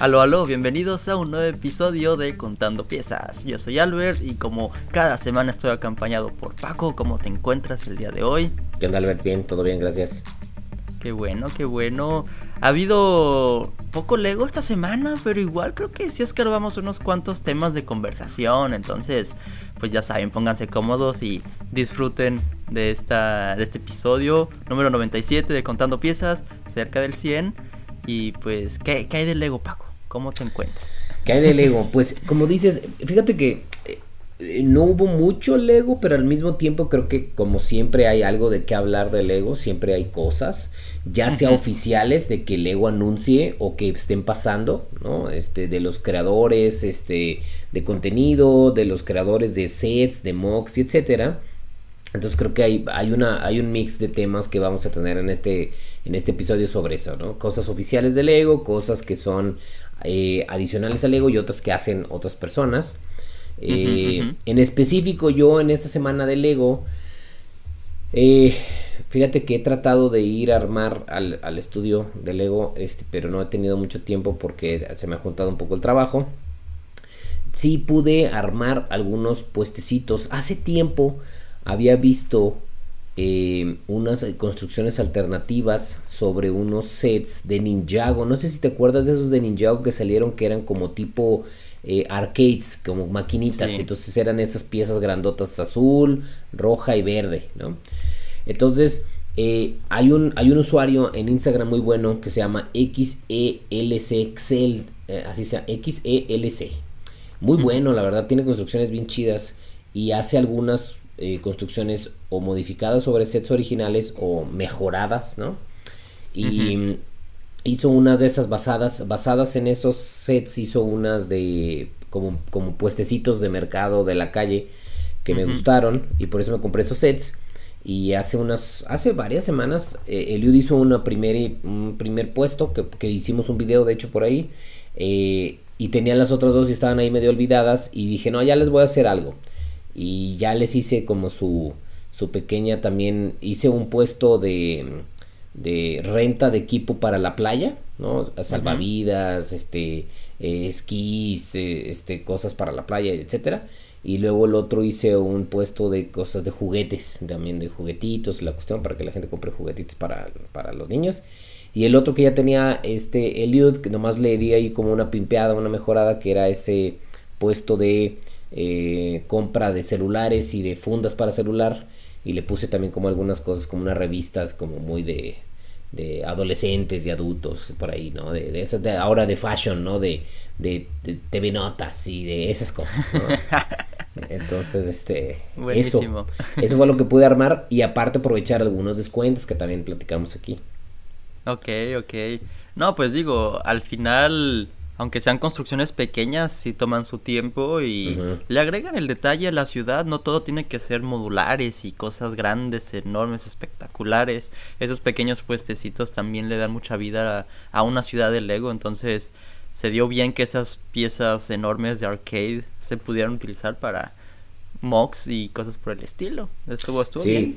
Aló, aló, bienvenidos a un nuevo episodio de Contando Piezas. Yo soy Albert y como cada semana estoy acompañado por Paco, ¿cómo te encuentras el día de hoy? ¿Qué onda Albert? Bien, todo bien, gracias. Qué bueno, qué bueno. Ha habido poco Lego esta semana, pero igual creo que sí escarbamos unos cuantos temas de conversación. Entonces, pues ya saben, pónganse cómodos y disfruten de, esta, de este episodio número 97 de Contando Piezas, cerca del 100. Y pues, ¿qué, qué hay de Lego, Paco? ¿Cómo te encuentras? ¿Qué hay de Lego? Pues como dices, fíjate que eh, no hubo mucho Lego, pero al mismo tiempo creo que como siempre hay algo de qué hablar de Lego, siempre hay cosas, ya sea oficiales de que Lego anuncie o que estén pasando, ¿no? Este, de los creadores, este, de contenido, de los creadores de sets, de mocks, etcétera. Entonces creo que hay, hay, una, hay un mix de temas que vamos a tener en este, en este episodio sobre eso, ¿no? Cosas oficiales de Lego, cosas que son eh, adicionales al Lego y otras que hacen otras personas. Eh, en específico yo en esta semana de Lego, eh, fíjate que he tratado de ir a armar al, al, estudio de Lego, este, pero no he tenido mucho tiempo porque se me ha juntado un poco el trabajo. Sí pude armar algunos puestecitos. Hace tiempo había visto eh, unas construcciones alternativas sobre unos sets de Ninjago. No sé si te acuerdas de esos de Ninjago que salieron que eran como tipo eh, arcades, como maquinitas. Entonces eran esas piezas grandotas azul, roja y verde, ¿no? Entonces eh, hay, un, hay un usuario en Instagram muy bueno que se llama XELC Excel, así sea, XELC. Muy bueno, la verdad, tiene construcciones bien chidas y hace algunas eh, construcciones o modificadas sobre sets originales o mejoradas, ¿no? Y hizo unas de esas basadas, basadas en esos sets, hizo unas de como, como puestecitos de mercado de la calle que me gustaron y por eso me compré esos sets. Y hace unas, hace varias semanas, eh, Eliud hizo una primer, un primer puesto que, que, hicimos un video de hecho por ahí. Eh, y tenía las otras dos y estaban ahí medio olvidadas. Y dije, no, ya les voy a hacer algo y ya les hice como su, su pequeña también, hice un puesto de, de renta de equipo para la playa, ¿no? Salvavidas, este, eh, esquís, eh, este, cosas para la playa, etcétera. Y luego el otro hice un puesto de cosas de juguetes, también de juguetitos, la cuestión para que la gente compre juguetitos para, para los niños. Y el otro que ya tenía este Eliud, que nomás le di ahí como una pimpeada, una mejorada, que era ese puesto de eh, compra de celulares y de fundas para celular y le puse también como algunas cosas como unas revistas como muy de, de adolescentes y adultos por ahí, ¿no? De, de esas de ahora de fashion, ¿no? De, de, TV notas y de esas cosas, ¿no? Entonces, este, eso, eso fue lo que pude armar y aparte aprovechar algunos descuentos que también platicamos aquí. Ok, ok. No, pues digo, al final aunque sean construcciones pequeñas, sí toman su tiempo y le agregan el detalle a la ciudad. No todo tiene que ser modulares y cosas grandes, enormes, espectaculares. Esos pequeños puestecitos también le dan mucha vida a, una ciudad de Lego. Entonces se dio bien que esas piezas enormes de arcade se pudieran utilizar para mocks y cosas por el estilo. Estuvo, estuvo sí.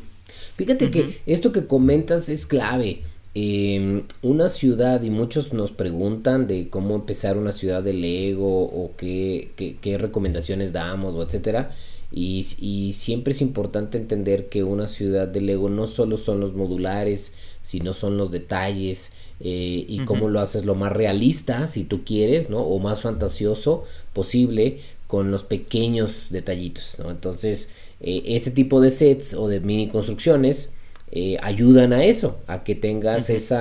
Fíjate que esto que comentas es clave. Eh, una ciudad, y muchos nos preguntan de cómo empezar una ciudad de Lego o qué, qué, recomendaciones damos o etcétera. Y, y, siempre es importante entender que una ciudad de Lego no solo son los modulares, sino son los detalles eh, y cómo lo haces lo más realista, si tú quieres, ¿no? O más fantasioso posible con los pequeños detallitos, ¿no? Entonces, eh, este tipo de sets o de mini construcciones eh, ayudan a eso, a que tengas ese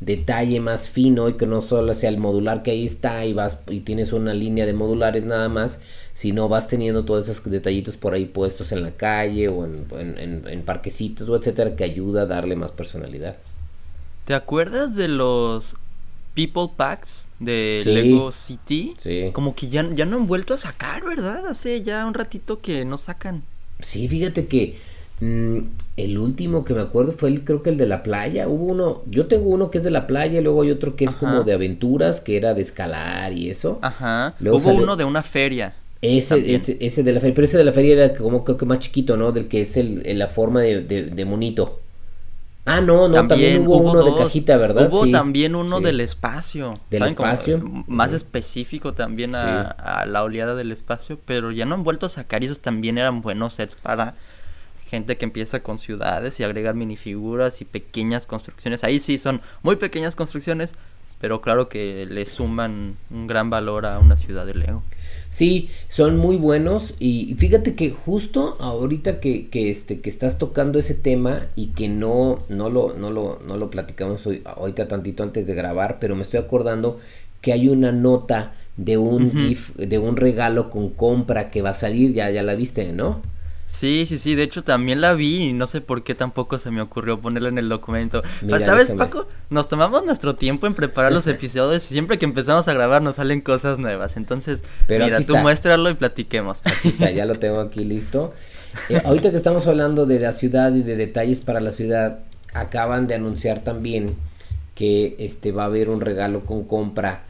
detalle más fino y que no solo sea el modular que ahí está y vas y tienes una línea de modulares nada más, sino vas teniendo todos esos detallitos por ahí puestos en la calle o en, parquecitos o etcétera que ayuda a darle más personalidad. ¿Te acuerdas de los People Packs de Lego City? Sí. Como que ya, ya no han vuelto a sacar, ¿verdad? Hace ya un ratito que no sacan. Sí, fíjate que Mm, el último que me acuerdo fue el, creo que el de la playa. Hubo uno, yo tengo uno que es de la playa, y luego hay otro que es como de aventuras, que era de escalar y eso. Ajá. Hubo uno de una feria. Ese, ese, ese, de la feria, pero ese de la feria era como creo que más chiquito, ¿no? Del que es el, la forma de, de, monito. Ah, no, no, también, hubo, uno de cajita, ¿verdad? Hubo también uno del espacio. Del espacio. más específico también a, la oleada del espacio, pero ya no han vuelto a sacar y esos también eran buenos sets para gente que empieza con ciudades y agregar minifiguras y pequeñas construcciones. Ahí sí son muy pequeñas construcciones, pero claro que le suman un gran valor a una ciudad de Lego. Sí, son muy buenos y fíjate que justo ahorita que, que, este, que estás tocando ese tema y que no, no, lo, no, lo, no lo platicamos hoy, ahorita tantito antes de grabar, pero me estoy acordando que hay una nota de un GIF, de un regalo con compra que va a salir, ya, ya la viste, ¿no? Sí, sí, sí, de hecho también la vi y no sé por qué tampoco se me ocurrió ponerla en el documento. Pues, ¿Sabes, Paco? Nos tomamos nuestro tiempo en preparar los episodios y siempre que empezamos a grabar nos salen cosas nuevas. Entonces, mira, tú muéstralo y platiquemos. Aquí está, ya lo tengo aquí listo. Eh, ahorita que estamos hablando de la ciudad y de detalles para la ciudad, acaban de anunciar también que este va a haber un regalo con compra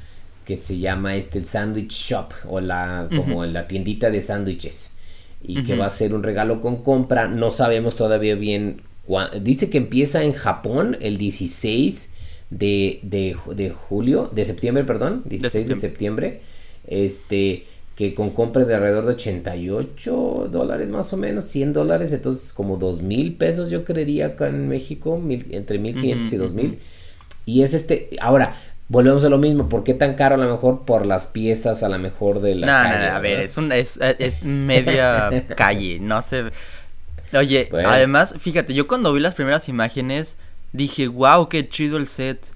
que se llama este el Sandwich Shop o la como la tiendita de sándwiches y que va a ser un regalo con compra. No sabemos todavía bien. Dice que empieza en Japón el 16 de, de, julio, de septiembre, perdón, 16 de septiembre. Este, que con compras de alrededor de 88 dólares más o menos, 100 dólares, entonces como 2 mil pesos yo creería acá en México, mil, entre 1500 y 2000. Y es este, ahora, volvemos a lo mismo. ¿Por qué tan caro a lo mejor por las piezas a lo mejor de la no, calle? No, a ver, es, un, es, es media calle, no sé. Oye, además, fíjate, yo cuando vi las primeras imágenes dije, wow, qué chido el set.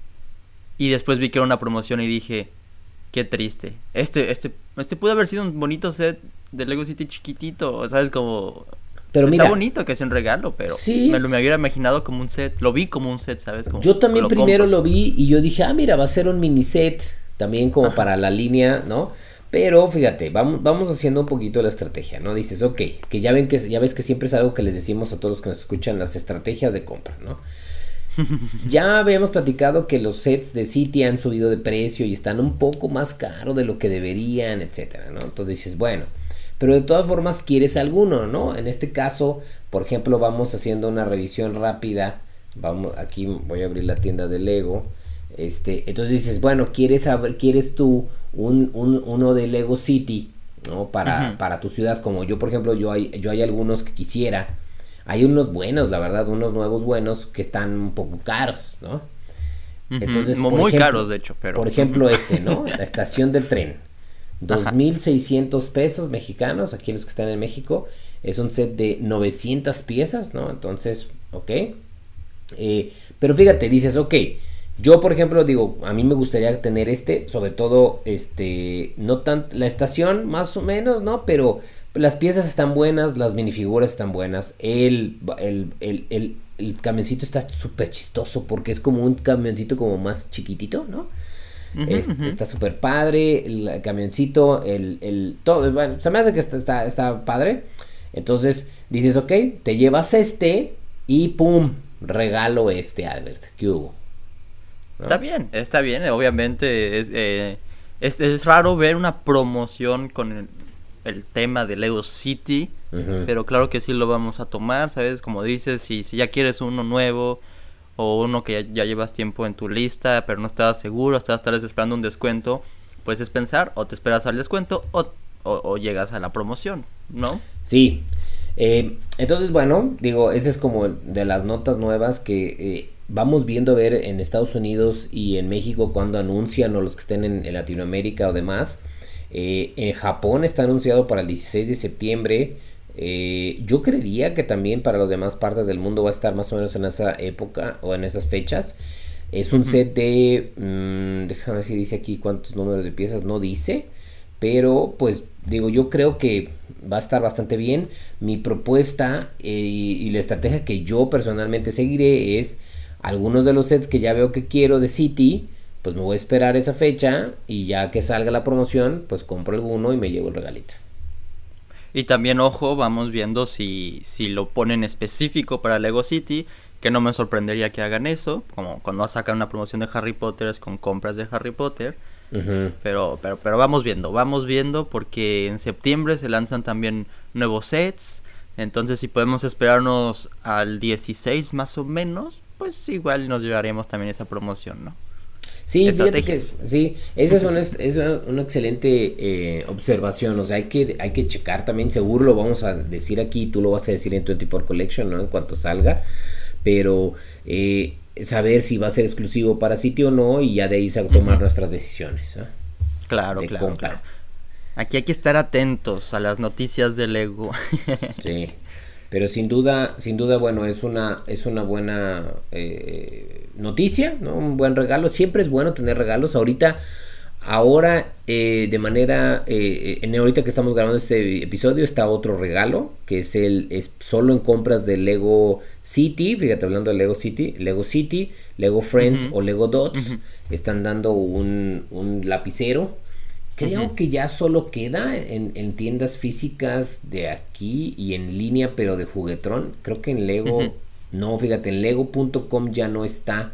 Y después vi que era una promoción y dije, qué triste. Este, este, este pudo haber sido un bonito set de Lego City chiquitito, ¿sabes? Como pero Está bonito que sea un regalo, pero sí. me lo me hubiera imaginado como un set. Lo vi como un set, ¿sabes? yo también primero lo vi y yo dije, ah, mira, va a ser un mini set. También como para la línea, ¿no? Pero fíjate, vamos, vamos haciendo un poquito la estrategia, ¿no? Dices, ok, que ya ven que ya ves que siempre es algo que les decimos a todos los que nos escuchan, las estrategias de compra, ¿no? ya habíamos platicado que los sets de City han subido de precio y están un poco más caros de lo que deberían, etcétera, ¿no? Entonces dices, bueno, pero de todas formas quieres alguno, ¿no? En este caso, por ejemplo, vamos haciendo una revisión rápida. Vamos, aquí voy a abrir la tienda de Lego. Este, entonces dices, bueno, quieres saber, quieres tú un, uno de Lego City, ¿no? Para, para tu ciudad, como yo, por ejemplo, yo hay, yo hay algunos que quisiera. Hay unos buenos, la verdad, unos nuevos buenos que están un poco caros, ¿no? Entonces, muy caros, de hecho, pero. Por ejemplo, este, ¿no? La estación del tren. 2.600 pesos mexicanos, aquí los que están en México, es un set de 900 piezas, ¿no? Entonces, ok. Eh, pero fíjate, dices, ok, yo por ejemplo digo, a mí me gustaría tener este, sobre todo, este, no tan, la estación más o menos, ¿no? Pero las piezas están buenas, las minifiguras están buenas, el, el, el, el, el camioncito está súper chistoso porque es como un camioncito como más chiquitito, ¿no? Está súper padre, el camioncito, el, el todo, bueno, se me hace que está, está, padre. Entonces dices, ok, te llevas este y pum, regalo este, Albert. ¿Qué hubo? Está bien, está bien, obviamente es, eh, es, raro ver una promoción con el, tema de Lego City, pero claro que sí lo vamos a tomar, ¿sabes? Como dices, si, si ya quieres uno nuevo, o uno que ya, llevas tiempo en tu lista, pero no estabas seguro, estabas tal vez esperando un descuento, puedes pensar o te esperas al descuento o, llegas a la promoción, ¿no? Sí. Eh, entonces, bueno, digo, esa es como de las notas nuevas que eh, vamos viendo a ver en Estados Unidos y en México cuando anuncian o los que estén en, Latinoamérica o demás. Eh, en Japón está anunciado para el 16 de septiembre. Eh, yo creería que también para las demás partes del mundo va a estar más o menos en esa época o en esas fechas. Es un set de... Mm, déjame ver si dice aquí cuántos números de piezas. No dice. Pero pues digo, yo creo que va a estar bastante bien. Mi propuesta eh, y, la estrategia que yo personalmente seguiré es algunos de los sets que ya veo que quiero de City. Pues me voy a esperar esa fecha y ya que salga la promoción, pues compro alguno y me llevo el regalito. Y también, ojo, vamos viendo si, si lo ponen específico para Lego City, que no me sorprendería que hagan eso, como cuando sacan una promoción de Harry Potter es con compras de Harry Potter. pero, pero, pero vamos viendo, vamos viendo porque en septiembre se lanzan también nuevos sets. Entonces si podemos esperarnos al 16 más o menos, pues igual nos llevaremos también esa promoción, ¿no? Sí, fíjate que sí, esa es una, es una excelente eh, observación, o sea, hay que, hay que checar también, seguro lo vamos a decir aquí, tú lo vas a decir en 24 Collection, ¿no? En cuanto salga, pero eh, saber si va a ser exclusivo para sitio o no y ya de ahí se tomar nuestras decisiones. Claro, claro, claro. Aquí hay que estar atentos a las noticias del ego. sí. Pero sin duda, sin duda, bueno, es una, es una buena eh, noticia, ¿no? Un buen regalo. Siempre es bueno tener regalos. Ahorita, ahora, eh, de manera, eh, en ahorita que estamos grabando este episodio, está otro regalo, que es el, es solo en compras de Lego City, fíjate, hablando de Lego City, Lego City, Lego Friends o Lego Dots, están dando un, un lapicero Creo que ya solo queda en, tiendas físicas de aquí y en línea, pero de juguetrón. Creo que en Lego, no, fíjate, en lego.com ya no está.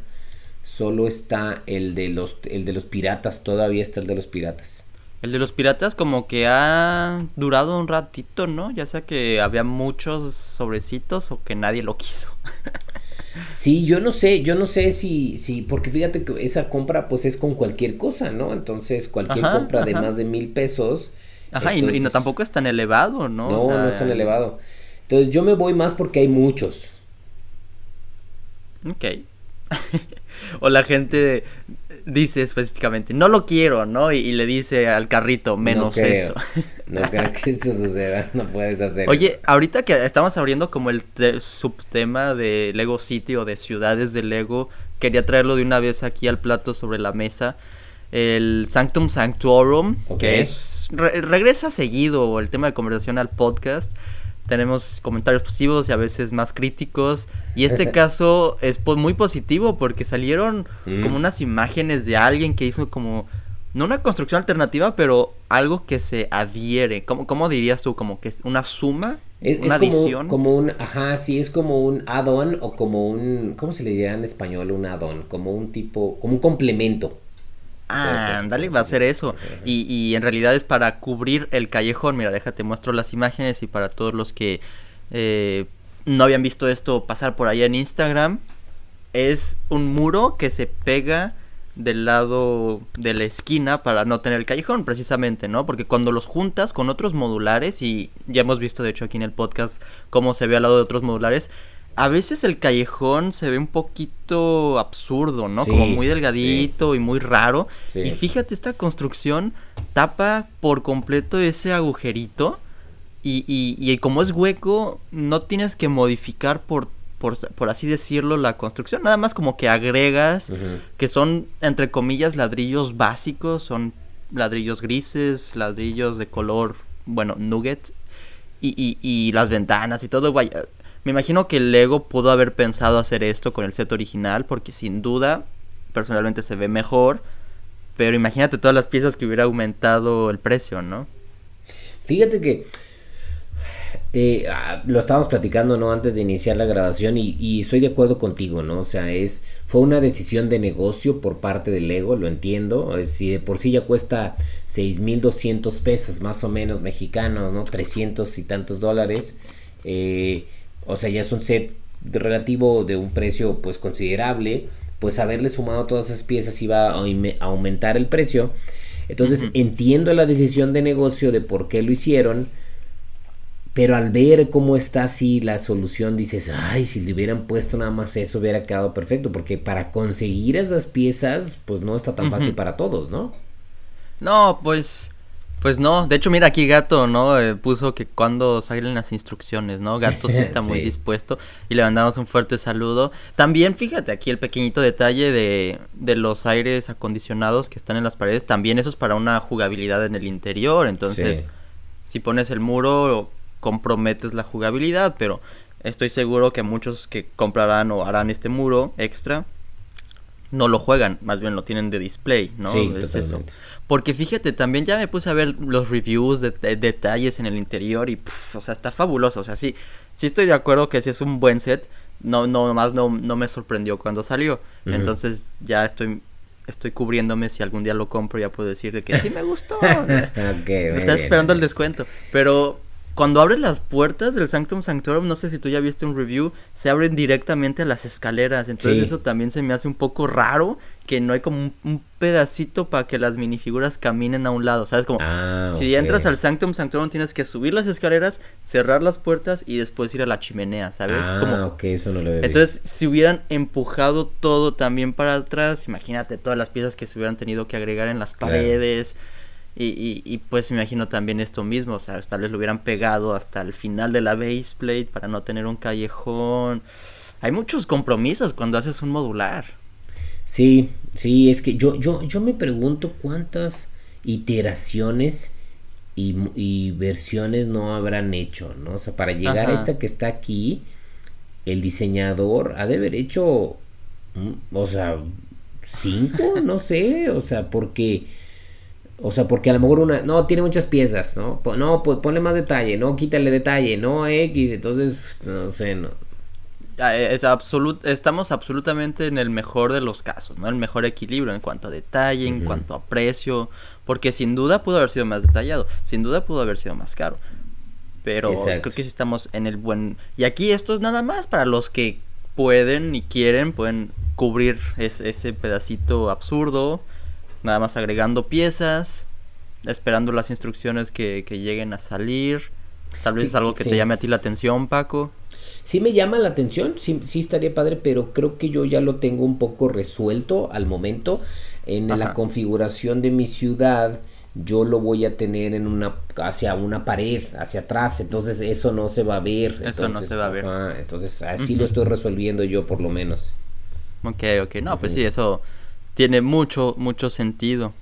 Solo está el de los el de los piratas, todavía está el de los piratas. El de los piratas como que ha durado un ratito, ¿no? Ya sea que había muchos sobrecitos o que nadie lo quiso. Sí, yo no sé, yo no sé si, si, porque fíjate que esa compra pues es con cualquier cosa, ¿no? Entonces cualquier compra de más de mil pesos. Ajá, y, no, tampoco es tan elevado, ¿no? No, no es tan elevado. Entonces yo me voy más porque hay muchos. Ok. o la gente dice específicamente, no lo quiero, ¿no? Y, le dice al carrito, menos esto. no creo que esto suceda, no puedes hacer. Oye, ahorita que estamos abriendo como el subtema de Lego City o de ciudades de Lego, quería traerlo de una vez aquí al plato sobre la mesa. El Sanctum Sanctuorum, que es regresa seguido el tema de conversación al podcast tenemos comentarios positivos y a veces más críticos. Y este caso es muy positivo porque salieron mm. como unas imágenes de alguien que hizo como, no una construcción alternativa, pero algo que se adhiere. ¿Cómo, cómo dirías tú? ¿Como que es una suma? Es, una adición. Como un, ajá, sí, es como un add-on o como un, ¿cómo se le diría en español? Un add-on, como un tipo, como un complemento. Ándale, va a ser eso. Y, y, en realidad es para cubrir el callejón. Mira, déjate, muestro las imágenes y para todos los que eh, no habían visto esto pasar por allá en Instagram, es un muro que se pega del lado de la esquina para no tener el callejón, precisamente, ¿no? Porque cuando los juntas con otros modulares, y ya hemos visto de hecho aquí en el podcast cómo se ve al lado de otros modulares, a veces el callejón se ve un poquito absurdo, ¿no? Como muy delgadito y muy raro. Y fíjate, esta construcción tapa por completo ese agujerito. Y, y, como es hueco, no tienes que modificar por, por, así decirlo la construcción. Nada más como que agregas, que son, entre comillas, ladrillos básicos. Son ladrillos grises, ladrillos de color, bueno, nugget. Y, y, y las ventanas y todo, vaya, me imagino que Lego pudo haber pensado hacer esto con el set original porque sin duda personalmente se ve mejor, pero imagínate todas las piezas que hubiera aumentado el precio, ¿no? Fíjate que eh, ah, lo estábamos platicando no antes de iniciar la grabación y, estoy de acuerdo contigo no o sea es fue una decisión de negocio por parte de Lego lo entiendo. Si de por sí ya cuesta 6.200 pesos más o menos mexicanos no 300 y tantos dólares eh, o sea, ya es un set relativo de un precio pues considerable, pues haberle sumado todas esas piezas iba a aumentar el precio. Entonces entiendo la decisión de negocio de por qué lo hicieron, pero al ver cómo está así la solución dices, ay, si le hubieran puesto nada más eso hubiera quedado perfecto, porque para conseguir esas piezas pues no está tan fácil para todos, ¿no? No, pues pues no, de hecho mira aquí Gato, ¿no? Eh, puso que cuando salen las instrucciones, ¿no? Gato sí está muy dispuesto y le mandamos un fuerte saludo. También fíjate aquí el pequeñito detalle de, de los aires acondicionados que están en las paredes, también eso es para una jugabilidad en el interior, entonces si pones el muro comprometes la jugabilidad, pero estoy seguro que muchos que comprarán o harán este muro extra no lo juegan, más bien lo tienen de display, ¿no? Sí, es eso. Porque fíjate, también ya me puse a ver los reviews de, detalles en el interior y, o sea, está fabuloso. O sea, sí, sí estoy de acuerdo que si es un buen set. No, no, más no, no me sorprendió cuando salió. Entonces ya estoy, estoy cubriéndome si algún día lo compro, ya puedo decir que sí me gustó. okay, Estaba esperando el descuento. Pero cuando abres las puertas del Sanctum Sanctorum, no sé si tú ya viste un review, se abren directamente a las escaleras. Entonces eso también se me hace un poco raro, que no hay como un, pedacito para que las minifiguras caminen a un lado. ¿Sabes? Como ah, si entras al Sanctum Sanctorum tienes que subir las escaleras, cerrar las puertas y después ir a la chimenea, ¿sabes? Ah, como... ok, eso no lo he Entonces, si hubieran empujado todo también para atrás, imagínate todas las piezas que se hubieran tenido que agregar en las paredes. Y, y, pues me imagino también esto mismo, o sea, tal vez lo hubieran pegado hasta el final de la baseplate para no tener un callejón. Hay muchos compromisos cuando haces un modular. Sí, sí, es que yo, yo, yo me pregunto cuántas iteraciones y, versiones no habrán hecho, ¿no? O sea, para llegar a esta que está aquí, el diseñador ha de haber hecho, mm, o sea, cinco, no sé, o sea, porque o sea, porque a lo mejor una, no, tiene muchas piezas, ¿no? No, pues ponle más detalle, no, quítale detalle, no X, entonces, no sé, no. Ah, es absolut estamos absolutamente en el mejor de los casos, ¿no? El mejor equilibrio en cuanto a detalle, en cuanto a precio, porque sin duda pudo haber sido más detallado, sin duda pudo haber sido más caro. Pero creo que sí estamos en el buen... Y aquí esto es nada más para los que pueden y quieren, pueden cubrir ese pedacito absurdo nada más agregando piezas, esperando las instrucciones que, lleguen a salir. Tal vez es algo que te llame a ti la atención, Paco. Sí me llama la atención, sí, sí estaría padre, pero creo que yo ya lo tengo un poco resuelto al momento. En la configuración de mi ciudad, yo lo voy a tener en una hacia una pared, hacia atrás, entonces eso no se va a ver. Eso no se va a ver. entonces así lo estoy resolviendo yo por lo menos. Ok, ok, no, pues sí, eso tiene mucho, mucho sentido.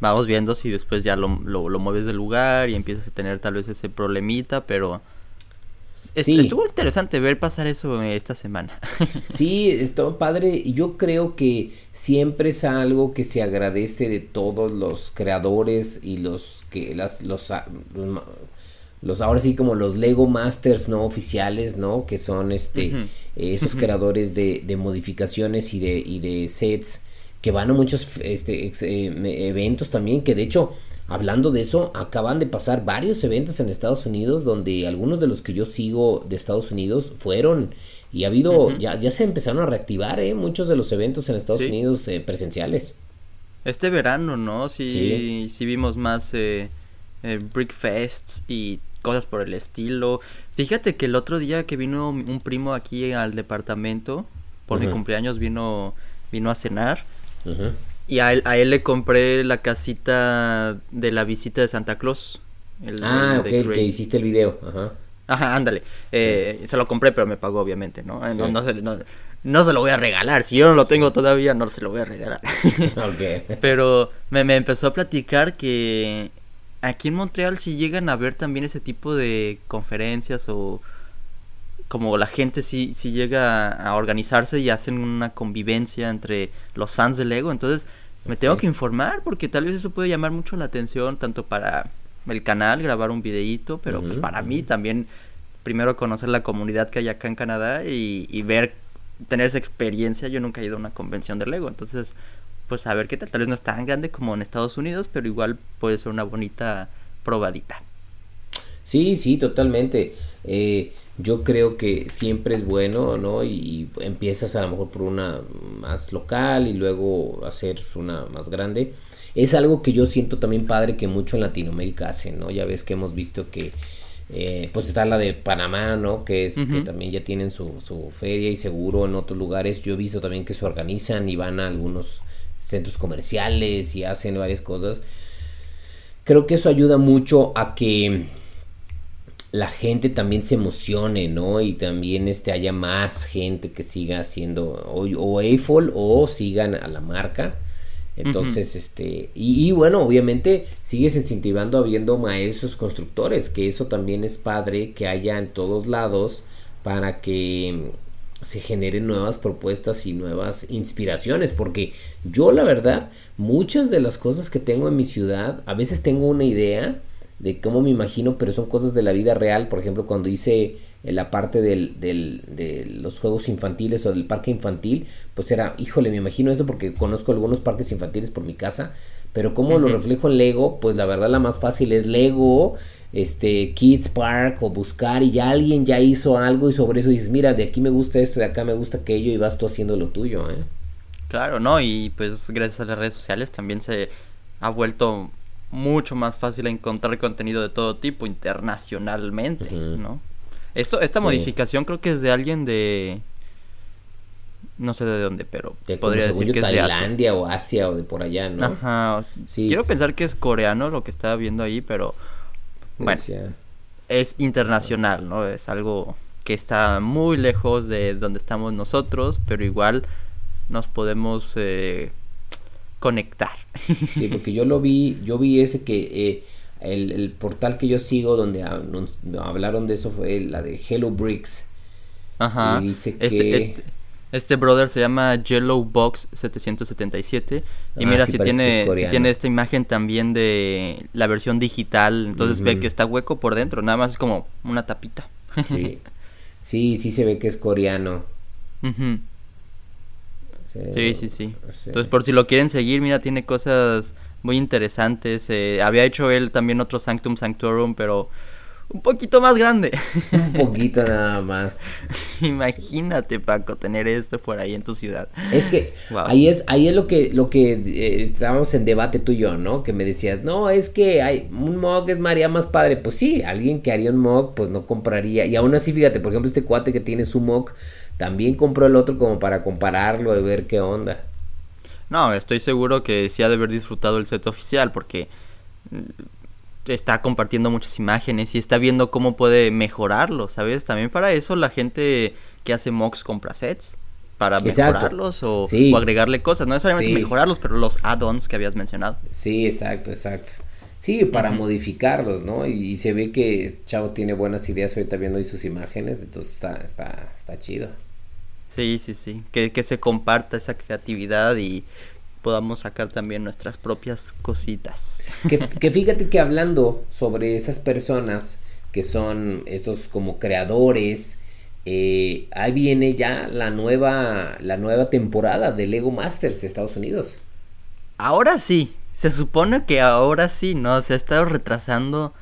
Vamos viendo si después ya lo, lo, mueves del lugar y empiezas a tener tal vez ese problemita, pero estuvo interesante ver pasar eso esta semana. sí, estuvo padre. Yo creo que siempre es algo que se agradece de todos los creadores y los que las los, los los ahora sí como los Lego Masters no oficiales, ¿no? Que son este eh, esos creadores de, de, modificaciones y de, y de sets que van a muchos este, eh, eventos también, que de hecho, hablando de eso, acaban de pasar varios eventos en Estados Unidos donde algunos de los que yo sigo de Estados Unidos fueron y ha habido, ya, ya se empezaron a reactivar, ¿eh? Muchos de los eventos en Estados Unidos eh, presenciales. Este verano, ¿no? Sí, sí, vimos más eh, Brickfests y cosas por el estilo. Fíjate que el otro día que vino un primo aquí al departamento, por mi cumpleaños vino, vino a cenar. Y a él, a él le compré la casita de la visita de Santa Claus. ah, ok, que hiciste el video. Ajá. Ajá, ándale. Eh, se lo compré, pero me pagó, obviamente, ¿no? Eh, no, se, no, se, lo voy a regalar. Si yo no lo tengo todavía, no se lo voy a regalar. ok. Pero me, me empezó a platicar que aquí en Montreal si llegan a ver también ese tipo de conferencias o como la gente sí, sí llega a organizarse y hacen una convivencia entre los fans de Lego. Entonces me tengo que informar porque tal vez eso puede llamar mucho la atención tanto para el canal, grabar un videíto, pero pues para mí también primero conocer la comunidad que hay acá en Canadá y, y ver, tener esa experiencia. Yo nunca he ido a una convención de Lego, entonces pues a ver qué tal. Tal vez no es tan grande como en Estados Unidos, pero igual puede ser una bonita probadita. Sí, sí, totalmente. Eh, yo creo que siempre es bueno, ¿no? Y, empiezas a lo mejor por una más local y luego hacer una más grande. Es algo que yo siento también padre que mucho en Latinoamérica hacen, ¿no? Ya ves que hemos visto que eh, pues está la de Panamá, ¿no? Que es que también ya tienen su, su feria y seguro en otros lugares. Yo he visto también que se organizan y van a algunos centros comerciales y hacen varias cosas. Creo que eso ayuda mucho a que la gente también se emocione, ¿no? Y también este, haya más gente que siga haciendo o, o AFOL o sigan a la marca. Entonces, este, y, y, bueno, obviamente sigues incentivando habiendo maestros constructores, que eso también es padre que haya en todos lados para que se generen nuevas propuestas y nuevas inspiraciones, porque yo la verdad, muchas de las cosas que tengo en mi ciudad, a veces tengo una idea de cómo me imagino, pero son cosas de la vida real, por ejemplo, cuando hice la parte del, del, de los juegos infantiles o del parque infantil, pues era, híjole, me imagino eso porque conozco algunos parques infantiles por mi casa, pero como lo reflejo en Lego, pues la verdad la más fácil es Lego, este Kids Park o buscar y ya alguien ya hizo algo y sobre eso dices, mira, de aquí me gusta esto, de acá me gusta aquello y vas tú haciendo lo tuyo, ¿eh? Claro, ¿no? Y pues gracias a las redes sociales también se ha vuelto mucho más fácil encontrar contenido de todo tipo internacionalmente, ¿no? Esto, esta modificación creo que es de alguien de no sé de dónde, pero podría decir que es de Tailandia o Asia o de por allá, ¿no? Ajá. Sí. Quiero pensar que es coreano lo que estaba viendo ahí, pero bueno, es internacional, ¿no? Es algo que está muy lejos de donde estamos nosotros, pero igual nos podemos eh, conectar. Sí, porque yo lo vi, yo vi ese que eh, el, portal que yo sigo donde hablaron de eso fue la de Hello Bricks. Ajá. Y dice este, que... Este, este, brother se llama Yellow Box 777 y ah, mira si tiene si tiene esta imagen también de la versión digital, entonces ve que está hueco por dentro, nada más es como una tapita. Sí. Sí, sí se ve que es coreano. Sí, sí, sí. Entonces, por si lo quieren seguir, mira, tiene cosas muy interesantes. Eh, había hecho él también otro Sanctum Sanctorum, pero un poquito más grande. Un poquito nada más. Imagínate, Paco, tener esto por ahí en tu ciudad. Es que ahí es ahí es lo que lo que eh, estábamos en debate tú y yo, ¿no? Que me decías, "No, es que hay un mog es María más padre." Pues sí, alguien que haría un mog pues no compraría. Y aún así, fíjate, por ejemplo, este cuate que tiene su mog también compró el otro como para compararlo y ver qué onda. No, estoy seguro que sí ha de haber disfrutado el set oficial porque está compartiendo muchas imágenes y está viendo cómo puede mejorarlo, ¿sabes? También para eso la gente que hace mocks compra sets para mejorarlos o, agregarle cosas, no necesariamente mejorarlos, pero los add-ons que habías mencionado. Sí, exacto, exacto. Sí, para modificarlos, ¿no? Y, se ve que Chavo tiene buenas ideas ahorita viendo sus imágenes, entonces está, está, está chido. Sí, sí, sí. Que, que se comparta esa creatividad y podamos sacar también nuestras propias cositas. Que, fíjate que hablando sobre esas personas que son estos como creadores, eh, ahí viene ya la nueva, la nueva temporada de Lego Masters de Estados Unidos. Ahora sí, se supone que ahora sí, ¿no? Se ha estado retrasando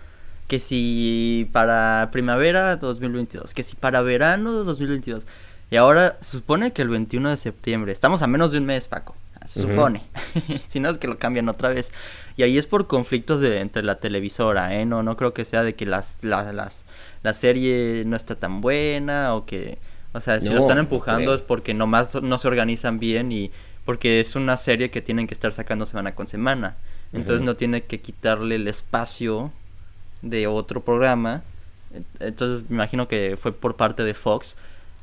que si para primavera 2022, que si para verano 2022. Y ahora se supone que el 21 de septiembre. Estamos a menos de un mes, Paco. Se supone. si no es que lo cambian otra vez. Y ahí es por conflictos de entre la televisora, ¿eh? No, no creo que sea de que las, las, las la serie no está tan buena o que... O sea, si lo están empujando es porque nomás no se organizan bien y porque es una serie que tienen que estar sacando semana con semana. Entonces no tiene que quitarle el espacio de otro programa. Entonces me imagino que fue por parte de Fox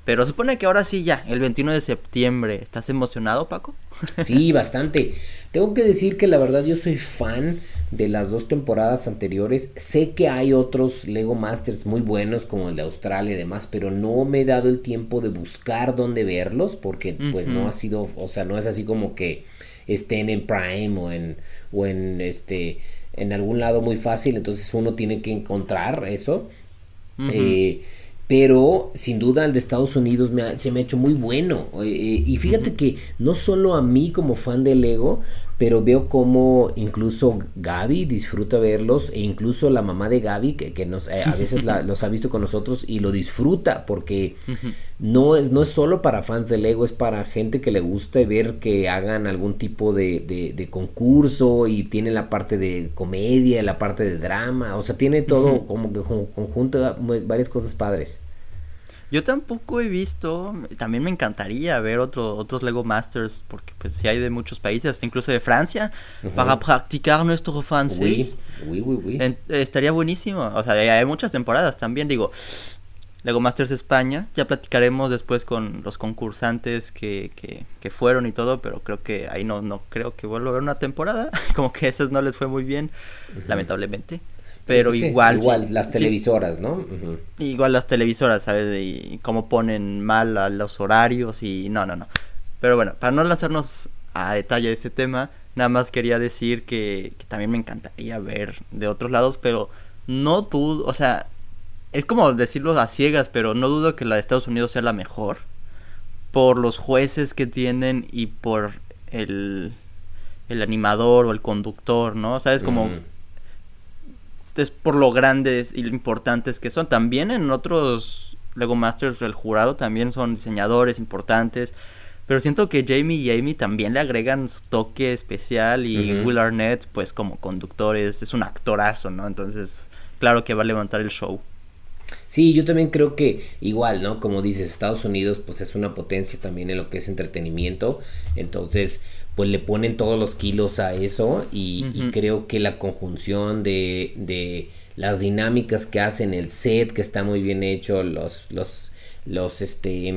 pero supone que ahora sí ya, el 21 de septiembre. ¿Estás emocionado, Paco? Sí, bastante. Tengo que decir que la verdad yo soy fan de las dos temporadas anteriores. Sé que hay otros Lego Masters muy buenos como el de Australia y demás, pero no me he dado el tiempo de buscar dónde verlos porque pues no ha sido, o sea, no es así como que estén en Prime o en o en este en algún lado muy fácil, entonces uno tiene que encontrar eso. eh, pero sin duda el de Estados Unidos se me ha hecho muy bueno. Eh, eh, y fíjate que no solo a mí como fan de Lego, pero veo como incluso Gaby disfruta verlos e incluso la mamá de Gaby que, nos, eh, a veces los ha visto con nosotros y lo disfruta porque no es, no es solo para fans de Lego, es para gente que le gusta ver que hagan algún tipo de, de, concurso y tiene la parte de comedia, la parte de drama, o sea, tiene todo como que conjunto varias cosas padres. Yo tampoco he visto, también me encantaría ver otro, otros Lego Masters, porque pues sí hay de muchos países, incluso de Francia, para practicar nuestro francés. estaría buenísimo, o sea, hay muchas temporadas también, digo, Lego Masters España, ya platicaremos después con los concursantes que, que, que fueron y todo, pero creo que ahí no, no creo que vuelva a haber una temporada, como que esas no les fue muy bien, lamentablemente. Pero igual. Igual las televisoras, ¿no? Igual las televisoras, ¿sabes? Y cómo ponen mal a los horarios y no, no, no. Pero bueno, para no lanzarnos a detalle ese tema, nada más quería decir que, también me encantaría ver de otros lados, pero no dudo, o sea, es como decirlo a ciegas, pero no dudo que la de Estados Unidos sea la mejor por los jueces que tienen y por el, el animador o el conductor, ¿no? ¿Sabes? Como es por lo grandes y lo importantes que son. También en otros Lego Masters el jurado también son diseñadores importantes. Pero siento que Jamie y Amy también le agregan su toque especial y Will Arnett, pues como conductores, es un actorazo, ¿no? Entonces, claro que va a levantar el show. Sí, yo también creo que igual, ¿no? Como dices, Estados Unidos pues es una potencia también en lo que es entretenimiento. Entonces, pues le ponen todos los kilos a eso y, creo que la conjunción de, de, las dinámicas que hacen el set, que está muy bien hecho, los, los, los, este,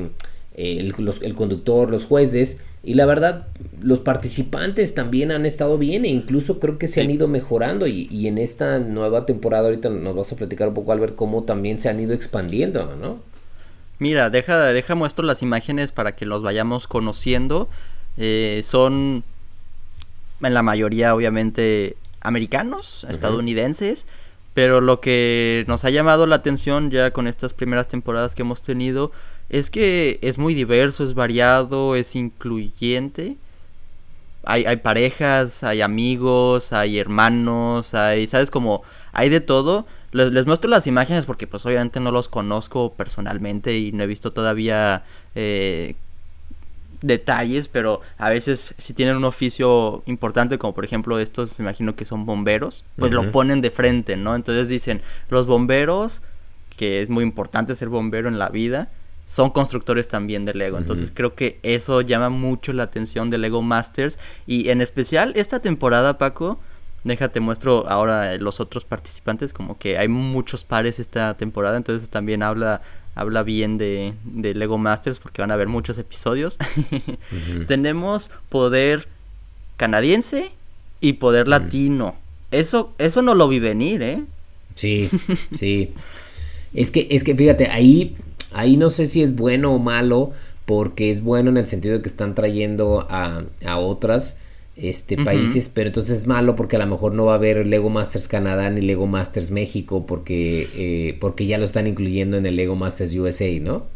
el, el conductor, los jueces, y la verdad, los participantes también han estado bien e incluso creo que se han ido mejorando. Y, en esta nueva temporada, ahorita nos vas a platicar un poco, al ver cómo también se han ido expandiendo, ¿no? Mira, deja, deja muestro las imágenes para que los vayamos conociendo. Eh, son en la mayoría, obviamente, americanos, estadounidenses. Pero lo que nos ha llamado la atención ya con estas primeras temporadas que hemos tenido es que es muy diverso, es variado, es incluyente. Hay, hay parejas, hay amigos, hay hermanos, hay, ¿sabes? Como hay de todo. Les, les, muestro las imágenes porque pues obviamente no los conozco personalmente y no he visto todavía eh, detalles, pero a veces si tienen un oficio importante, como por ejemplo estos, me imagino que son bomberos, pues lo ponen de frente, ¿no? Entonces dicen, los bomberos, que es muy importante ser bombero en la vida, son constructores también de Lego. Entonces creo que eso llama mucho la atención de Lego Masters. Y en especial esta temporada, Paco, déjate muestro ahora los otros participantes, como que hay muchos pares esta temporada, entonces también habla, habla bien de, de Lego Masters porque van a haber muchos episodios. Tenemos poder canadiense y poder latino. Eso, eso no lo vi venir, ¿eh? Sí, sí. es que, es que fíjate, ahí Ahí no sé si es bueno o malo, porque es bueno en el sentido de que están trayendo a, a otras este, países, pero entonces es malo porque a lo mejor no va a haber Lego Masters Canadá ni Lego Masters México porque, eh, porque ya lo están incluyendo en el Lego Masters USA, ¿no?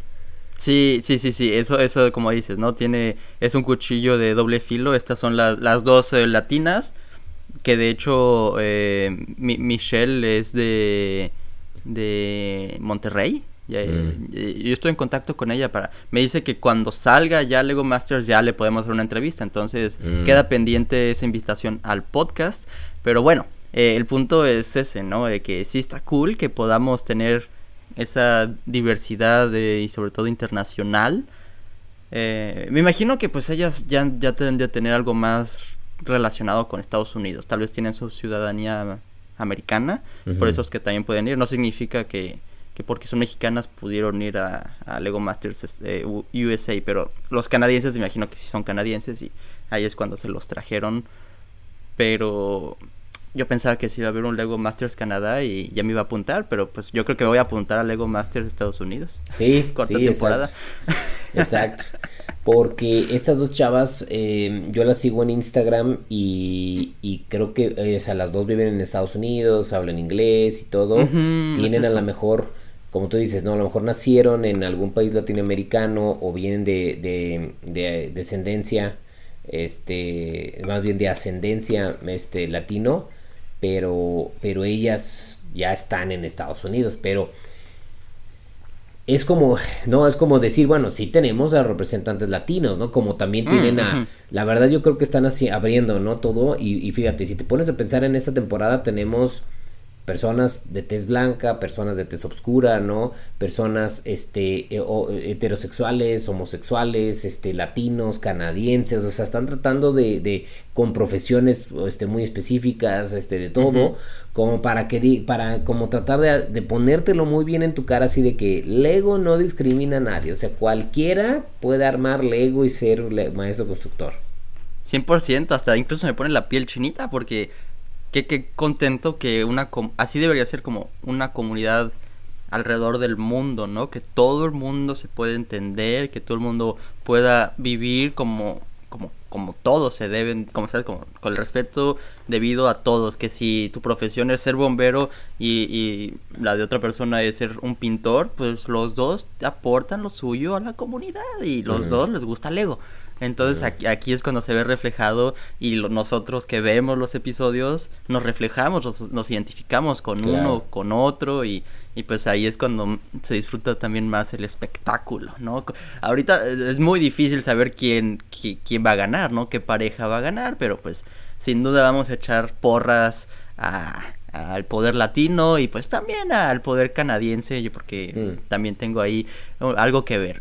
Sí, sí, sí, sí, eso, eso como dices, ¿no? Tiene, es un cuchillo de doble filo, estas son las, las dos eh, latinas, que de hecho eh, Michelle es de, de Monterrey, Mm. yo estoy en contacto con ella para... Me dice que cuando salga ya Lego Masters ya le podemos hacer una entrevista. Entonces mm. queda pendiente esa invitación al podcast. Pero bueno, eh, el punto es ese, ¿no? De que sí está cool que podamos tener esa diversidad y sobre todo internacional. Eh, me imagino que pues ellas ya, ya tendrían de tener algo más relacionado con Estados Unidos. Tal vez tienen su ciudadanía americana. Por eso es que también pueden ir. No significa que que porque son mexicanas pudieron ir a, Lego Masters eh, USA, pero los canadienses me imagino que sí son canadienses y ahí es cuando se los trajeron, pero yo pensaba que sí iba a haber un Lego Masters Canadá y ya me iba a apuntar, pero pues yo creo que me voy a apuntar a Lego Masters Estados Unidos. Sí, corta temporada. Exacto. Porque estas dos chavas, eh, yo las sigo en Instagram y, y creo que, eh, o sea, las dos viven en Estados Unidos, hablan inglés y todo. Tienen a lo mejor como tú dices, ¿no? A lo mejor nacieron en algún país latinoamericano o vienen de, de, descendencia, este, más bien de ascendencia este, latino, pero, pero ellas ya están en Estados Unidos, pero es como, no, es como decir, bueno, sí tenemos a representantes latinos, ¿no? Como también tienen a, la verdad yo creo que están así abriendo, ¿no? Todo, y, y fíjate, si te pones a pensar en esta temporada tenemos personas de tez blanca, personas de tez oscura, ¿no? Personas este eh, heterosexuales, homosexuales, este latinos, canadienses, o sea, están tratando de, de con profesiones este muy específicas, este de todo, como para que para como tratar de, de, ponértelo muy bien en tu cara así de que Lego no discrimina a nadie, o sea, cualquiera puede armar Lego y ser maestro constructor. 100%, hasta incluso me pone la piel chinita porque qué, contento que una así debería ser como una comunidad alrededor del mundo, ¿no? Que todo el mundo se pueda entender, que todo el mundo pueda vivir como como como todos se deben, como sabes, como, con el respeto debido a todos, que si tu profesión es ser bombero y, y la de otra persona es ser un pintor, pues los dos aportan lo suyo a la comunidad y los dos les gusta Lego. Entonces aquí, aquí, es cuando se ve reflejado y nosotros que vemos los episodios nos reflejamos, nos, identificamos con uno, con otro y, y, pues ahí es cuando se disfruta también más el espectáculo, ¿no? Ahorita es muy difícil saber quién, quién va a ganar, ¿no? Qué pareja va a ganar, pero pues sin duda vamos a echar porras a al poder latino y pues también al poder canadiense, yo porque mm. también tengo ahí algo que ver.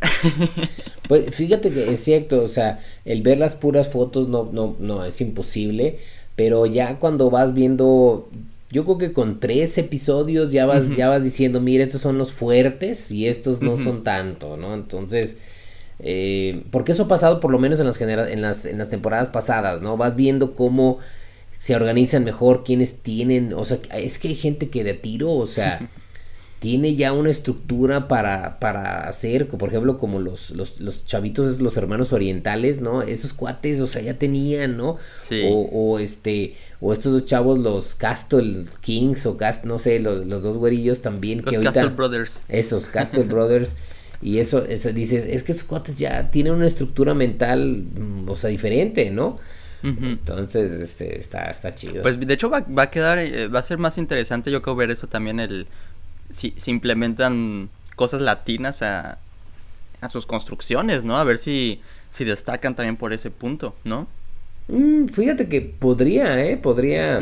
pues fíjate que es cierto, o sea, el ver las puras fotos no, no, no es imposible, pero ya cuando vas viendo, yo creo que con tres episodios ya vas, ya vas diciendo, mira, estos son los fuertes y estos no son tanto, ¿no? Entonces... Eh, porque eso ha pasado por lo menos en las, en las, en las temporadas pasadas, ¿no? Vas viendo cómo se organizan mejor, quienes tienen, o sea, es que hay gente que de tiro, o sea, tiene ya una estructura para, para hacer, por ejemplo, como los, los, los, chavitos, los hermanos orientales, ¿no? Esos cuates, o sea, ya tenían, ¿no? Sí. O, o este, o estos dos chavos, los Castle Kings o Cast, no sé, los, los dos güerillos también. Los Castle Brothers. Esos Castle Brothers. Y eso, eso dices, es que esos cuates ya tienen una estructura mental, mm, o sea, diferente, ¿no? Entonces, este, está, está chido. Pues de hecho va, va, a quedar, eh, va a ser más interesante yo creo ver eso también el, si, si implementan cosas latinas a, a sus construcciones, ¿no? A ver si, si destacan también por ese punto, ¿no? Mm, fíjate que podría, ¿eh? Podría,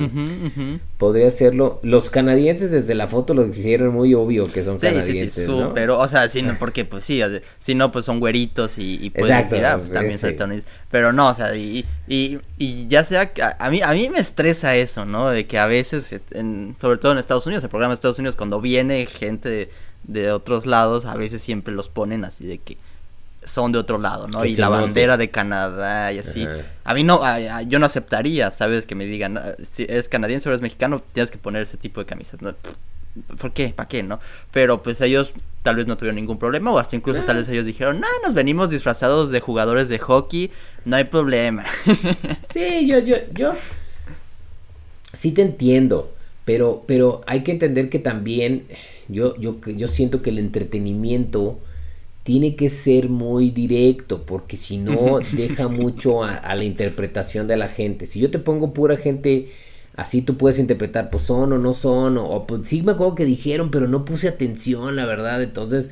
podría hacerlo. Los canadienses desde la foto lo hicieron muy obvio que son canadienses, sí, sí, ¿no? Pero, o sea, sí, porque pues sí, si no, pues son güeritos y, y puedes decir, ah, pues, también son estadounidenses. Pero no, o sea, y, y, y ya sea, a, mí, a mí me estresa eso, ¿no? De que a veces, en, sobre todo en Estados Unidos, el programa de Estados Unidos, cuando viene gente de, de otros lados, a veces siempre los ponen así de que son de otro lado, ¿no? y la bandera de Canadá y así. A mí no, yo no aceptaría, ¿sabes? Que me digan, ah, si es canadiense o eres mexicano, tienes que poner ese tipo de camisas, ¿no? ¿Por qué? ¿Para qué? ¿No? Pero pues ellos tal vez no tuvieron ningún problema o hasta incluso tal ah. vez ellos dijeron, no, nos venimos disfrazados de jugadores de hockey, no hay problema. sí, yo, yo, yo, sí te entiendo, pero, pero hay que entender que también yo, yo, yo siento que el entretenimiento tiene que ser muy directo, porque si no deja mucho a, la interpretación de la gente. Si yo te pongo pura gente así, tú puedes interpretar, pues son o no son, o, pues sí me acuerdo que dijeron, pero no puse atención, la verdad. Entonces,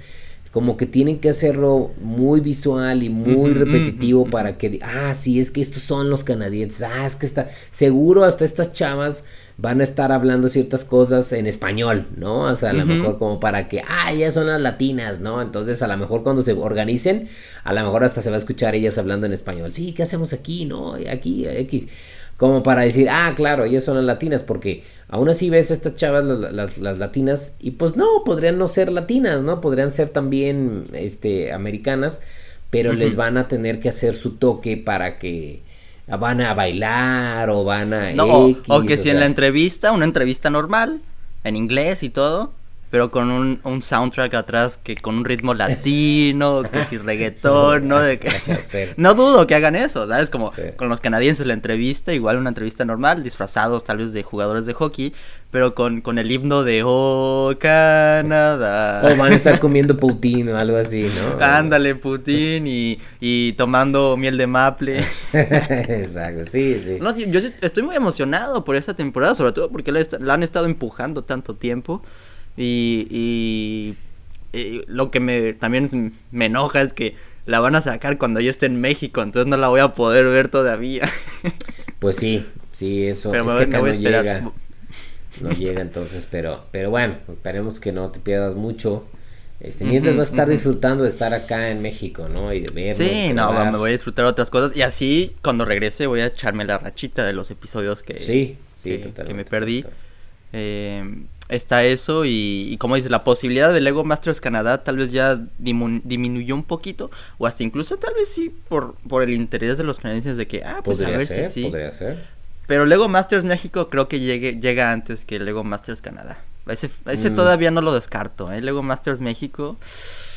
como que tienen que hacerlo muy visual y muy repetitivo para que, ah, sí, es que estos son los canadienses, ah, es que está, seguro hasta estas chavas van a estar hablando ciertas cosas en español, ¿no? O sea, a lo mejor como para que, ah, ya son las latinas, ¿no? Entonces, a lo mejor cuando se organicen, a lo mejor hasta se va a escuchar ellas hablando en español. Sí, ¿qué hacemos aquí, no? Aquí, X. Como para decir, ah, claro, ellas son las latinas, porque aún así ves a estas chavas, las, las, latinas, y pues no, podrían no ser latinas, ¿no? Podrían ser también, este, americanas, pero les van a tener que hacer su toque para que van a bailar o van a... No, o, que si en la entrevista, una entrevista normal, en inglés y todo, pero con un, un, soundtrack atrás que con un ritmo latino, que si reggaetón, ¿no? De que, no dudo que hagan eso, ¿sabes? Como con los canadienses la entrevista, igual una entrevista normal, disfrazados tal vez de jugadores de hockey, pero con, con el himno de Oh Canadá. O van a estar comiendo Putin o algo así, ¿no? Ándale, Putin y, y tomando miel de maple. Exacto, sí, sí. No, yo, estoy muy emocionado por esta temporada, sobre todo porque la han estado empujando tanto tiempo. Y, y, lo que me también me enoja es que la van a sacar cuando yo esté en México, entonces no la voy a poder ver todavía. pues sí, sí, eso es que no llega. No llega entonces, pero pero bueno, esperemos que no te pierdas mucho. Este, mientras vas a estar disfrutando de estar acá en México, ¿no? Y de vernos, Sí, no, me voy a disfrutar otras cosas. Y así, cuando regrese, voy a echarme la rachita de los episodios que, sí, sí, que, me perdí. Eh, está eso y, como dices, la posibilidad de Lego Masters Canadá tal vez ya disminuyó un poquito o hasta incluso tal vez sí por, por el interés de los canadienses de que, ah, pues a ver si sí. Podría ser. Pero Lego Masters México creo que llegue, llega antes que Lego Masters Canadá. Ese, ese mm. todavía no lo descarto, ¿eh? Lego Masters México.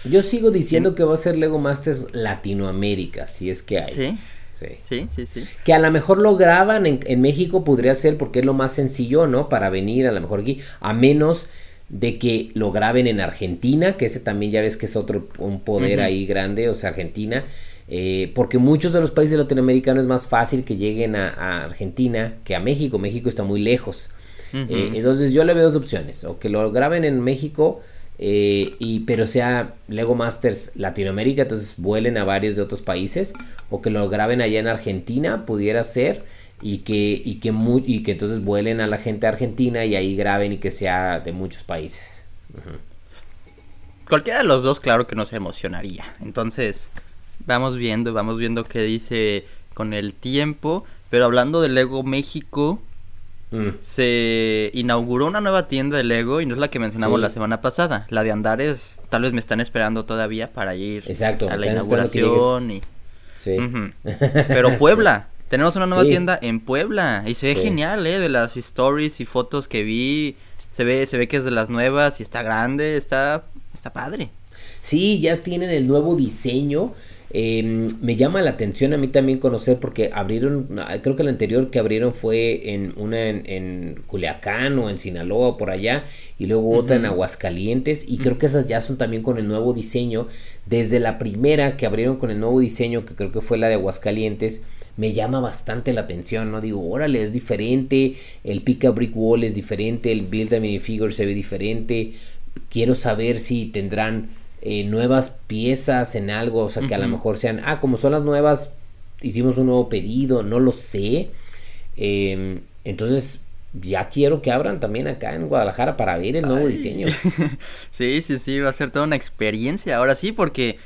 Yo sigo diciendo que va a ser Lego Masters Latinoamérica, si es que hay. Sí. Sí. Sí, sí, Que a lo mejor lo graban en, México, podría ser porque es lo más sencillo, ¿no? Para venir a lo mejor aquí, a menos de que lo graben en Argentina, que ese también ya ves que es otro, un poder ahí grande, o sea, Argentina. Eh, porque muchos de los países latinoamericanos es más fácil que lleguen a, Argentina que a México. México está muy lejos. Eh, entonces yo le veo dos opciones. O que lo graben en México, eh, y, pero sea Lego Masters Latinoamérica, entonces vuelen a varios de otros países. O que lo graben allá en Argentina, pudiera ser. Y que, y que, y que entonces vuelen a la gente argentina y ahí graben y que sea de muchos países. Cualquiera de los dos, claro que nos emocionaría. Entonces, vamos viendo, vamos viendo qué dice con el tiempo. Pero hablando de Lego México, mm. se inauguró una nueva tienda de Lego y no es la que mencionamos la semana pasada. La de Andares, tal vez me están esperando todavía para ir Exacto, a la inauguración. Y... Sí. Pero Puebla. Tenemos una nueva tienda en Puebla y se ve genial, eh, de las stories y fotos que vi. Se ve, se ve que es de las nuevas y está grande, está, está padre. Sí, ya tienen el nuevo diseño. Em, me llama la atención a mí también conocer porque abrieron, creo que el anterior que abrieron fue en una en, Culiacán o en Sinaloa por allá y luego otra en Aguascalientes y creo que esas ya son también con el nuevo diseño. Desde la primera que abrieron con el nuevo diseño, que creo que fue la de Aguascalientes, me llama bastante la atención, ¿no? Digo, órale, es diferente, el Pick a Brick Wall es diferente, el Build a Minifigure se ve diferente, quiero saber si tendrán eh, nuevas piezas en algo, o sea, que a lo mejor sean, ah, como son las nuevas, hicimos un nuevo pedido, no lo sé. Em, entonces, ya quiero que abran también acá en Guadalajara para ver el nuevo diseño. sí, sí, sí, va a ser toda una experiencia. Ahora sí, porque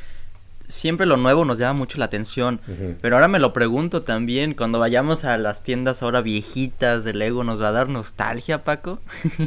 siempre lo nuevo nos llama mucho la atención. Pero ahora me lo pregunto también, cuando vayamos a las tiendas ahora viejitas de Lego, ¿nos va a dar nostalgia, Paco?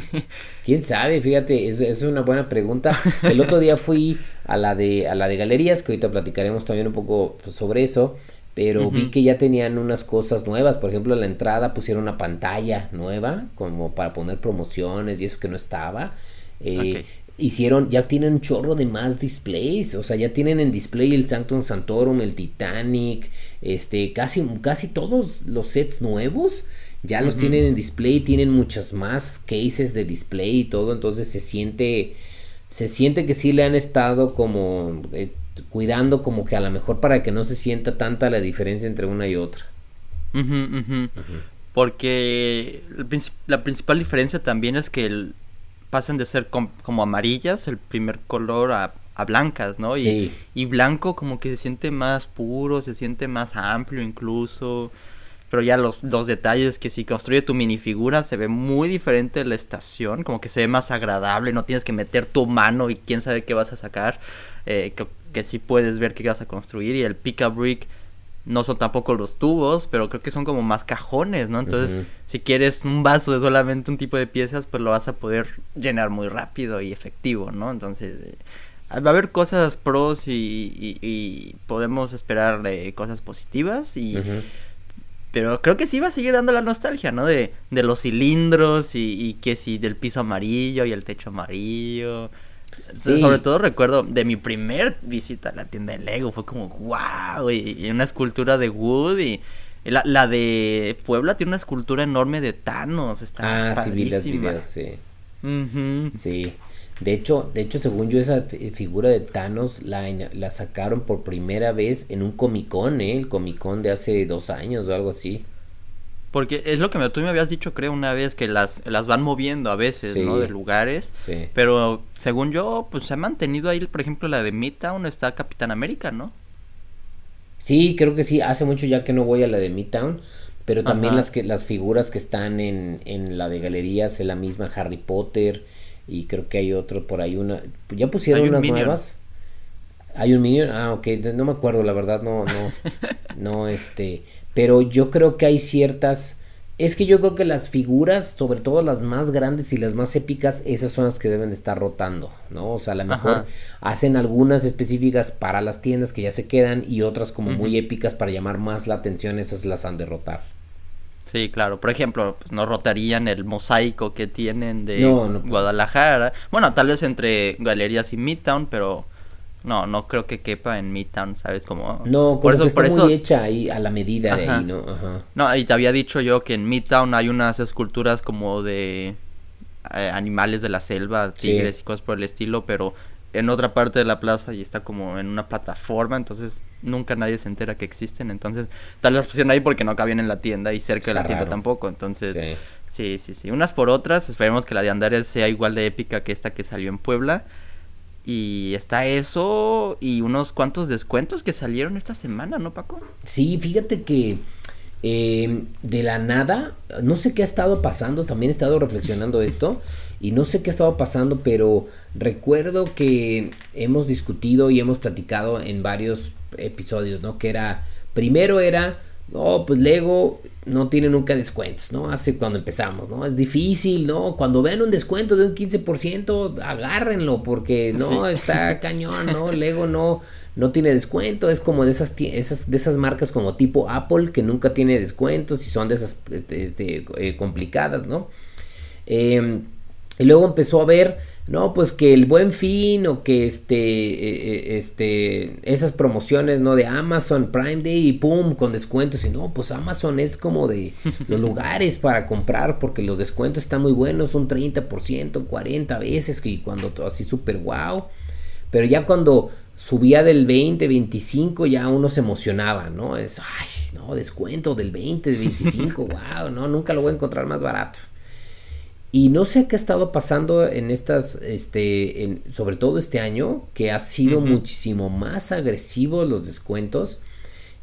¿Quién sabe? Fíjate, es, es una buena pregunta. El otro día fui a la de, a la de galerías, que ahorita platicaremos también un poco pues, sobre eso. Pero vi que ya tenían unas cosas nuevas. Por ejemplo, en la entrada pusieron una pantalla nueva, como para poner promociones y eso que no estaba. Eh, hicieron, ya tienen un chorro de más displays, o sea, ya tienen en display el Sanctum Santorum, el Titanic, este, casi, casi todos los sets nuevos ya los tienen en display, tienen muchas más cases de display y todo, entonces se siente, se siente que sí le han estado como eh, cuidando como que a lo mejor para que no se sienta tanta la diferencia entre una y otra. Porque la principal diferencia también es que el, pasan de ser como amarillas, el primer color, a, blancas, ¿no? Y, y, blanco como que se siente más puro, se siente más amplio incluso. Pero ya los, los detalles que si construye tu minifigura se ve muy diferente la estación, como que se ve más agradable, no tienes que meter tu mano y quién sabe qué vas a sacar, eh, que, que sí puedes ver qué vas a construir y el pick a brick no son tampoco los tubos, pero creo que son como más cajones, ¿no? Entonces, si quieres un vaso de solamente un tipo de piezas, pues lo vas a poder llenar muy rápido y efectivo, ¿no? Entonces, eh, va a haber cosas pros y, podemos esperar cosas positivas y... Pero creo que sí va a seguir dando la nostalgia, ¿no? De, de los cilindros y, y que si del piso amarillo y el techo amarillo. Sobre todo recuerdo de mi primer visita a la tienda de Lego, fue como wow, y, una escultura de Wood y la, la, de Puebla tiene una escultura enorme de Thanos, está Ah, sí vi videos, sí. Sí. De hecho, de hecho, según yo, esa figura de Thanos la, la sacaron por primera vez en un Comic Con, ¿eh? El Comic Con de hace dos años o algo así. Porque es lo que me, tú me habías dicho, creo, una vez, que las, las van moviendo a veces, ¿no? De lugares. Sí. Pero según yo, pues se ha mantenido ahí, por ejemplo, la de Midtown está Capitán América, ¿no? Sí, creo que sí. Hace mucho ya que no voy a la de Midtown. Pero también las que las figuras que están en, en la de galerías, es la misma Harry Potter. Y creo que hay otro por ahí, una. Ya pusieron unas nuevas. Hay un Minion, ah, ok, no me acuerdo, la verdad, no, no, no, este, pero yo creo que hay ciertas, es que yo creo que las figuras, sobre todo las más grandes y las más épicas, esas son las que deben de estar rotando, ¿no? O sea, a lo mejor hacen algunas específicas para las tiendas que ya se quedan y otras como muy épicas para llamar más la atención, esas las han de rotar. Sí, claro. Por ejemplo, pues no rotarían el mosaico que tienen de Guadalajara. Bueno, tal vez entre Galerías y Midtown, pero no, no creo que quepa en Midtown, ¿sabes? Como... No, por eso, que está muy hecha ahí a la medida de ahí, ¿no? Ajá. No, y te había dicho yo que en Midtown hay unas esculturas como de eh, animales de la selva, tigres y cosas por el estilo, pero en otra parte de la plaza y está como en una plataforma, entonces nunca nadie se entera que existen, entonces tal vez las pusieron ahí porque no cabían en la tienda y cerca de la tienda tampoco, entonces sí. sí, sí, unas por otras, esperemos que la de Andares sea igual de épica que esta que salió en Puebla. Y está eso y unos cuantos descuentos que salieron esta semana, ¿no, Paco? Sí, fíjate que eh, de la nada, no sé qué ha estado pasando, también he estado reflexionando esto y no sé qué ha estado pasando, pero recuerdo que hemos discutido y hemos platicado en varios episodios, ¿no? Que era, primero era, no, pues Lego no tiene nunca descuentos, ¿no? Hace cuando empezamos, ¿no? Es difícil, ¿no? Cuando vean un descuento de un 15%, agárrenlo porque no, está cañón, ¿no? Lego no, no tiene descuento, es como de esas, esas, de esas marcas como tipo Apple que nunca tiene descuentos y son de esas este, este eh, complicadas, ¿no? Eh, y luego empezó a ver, no, pues que el buen fin o que este, eh, eh, este, esas promociones, ¿no? De Amazon Prime Day y pum, con descuentos. Y no, pues Amazon es como de los lugares para comprar porque los descuentos están muy buenos, un 30%, 40 veces y cuando así súper wow. Pero ya cuando subía del 20, 25, ya uno se emocionaba, ¿no? Es, ay, no, descuento del 20, del 25, wow, no, nunca lo voy a encontrar más barato. Y no sé qué ha estado pasando en estas, este, en, sobre todo este año, que ha sido muchísimo más agresivos los descuentos.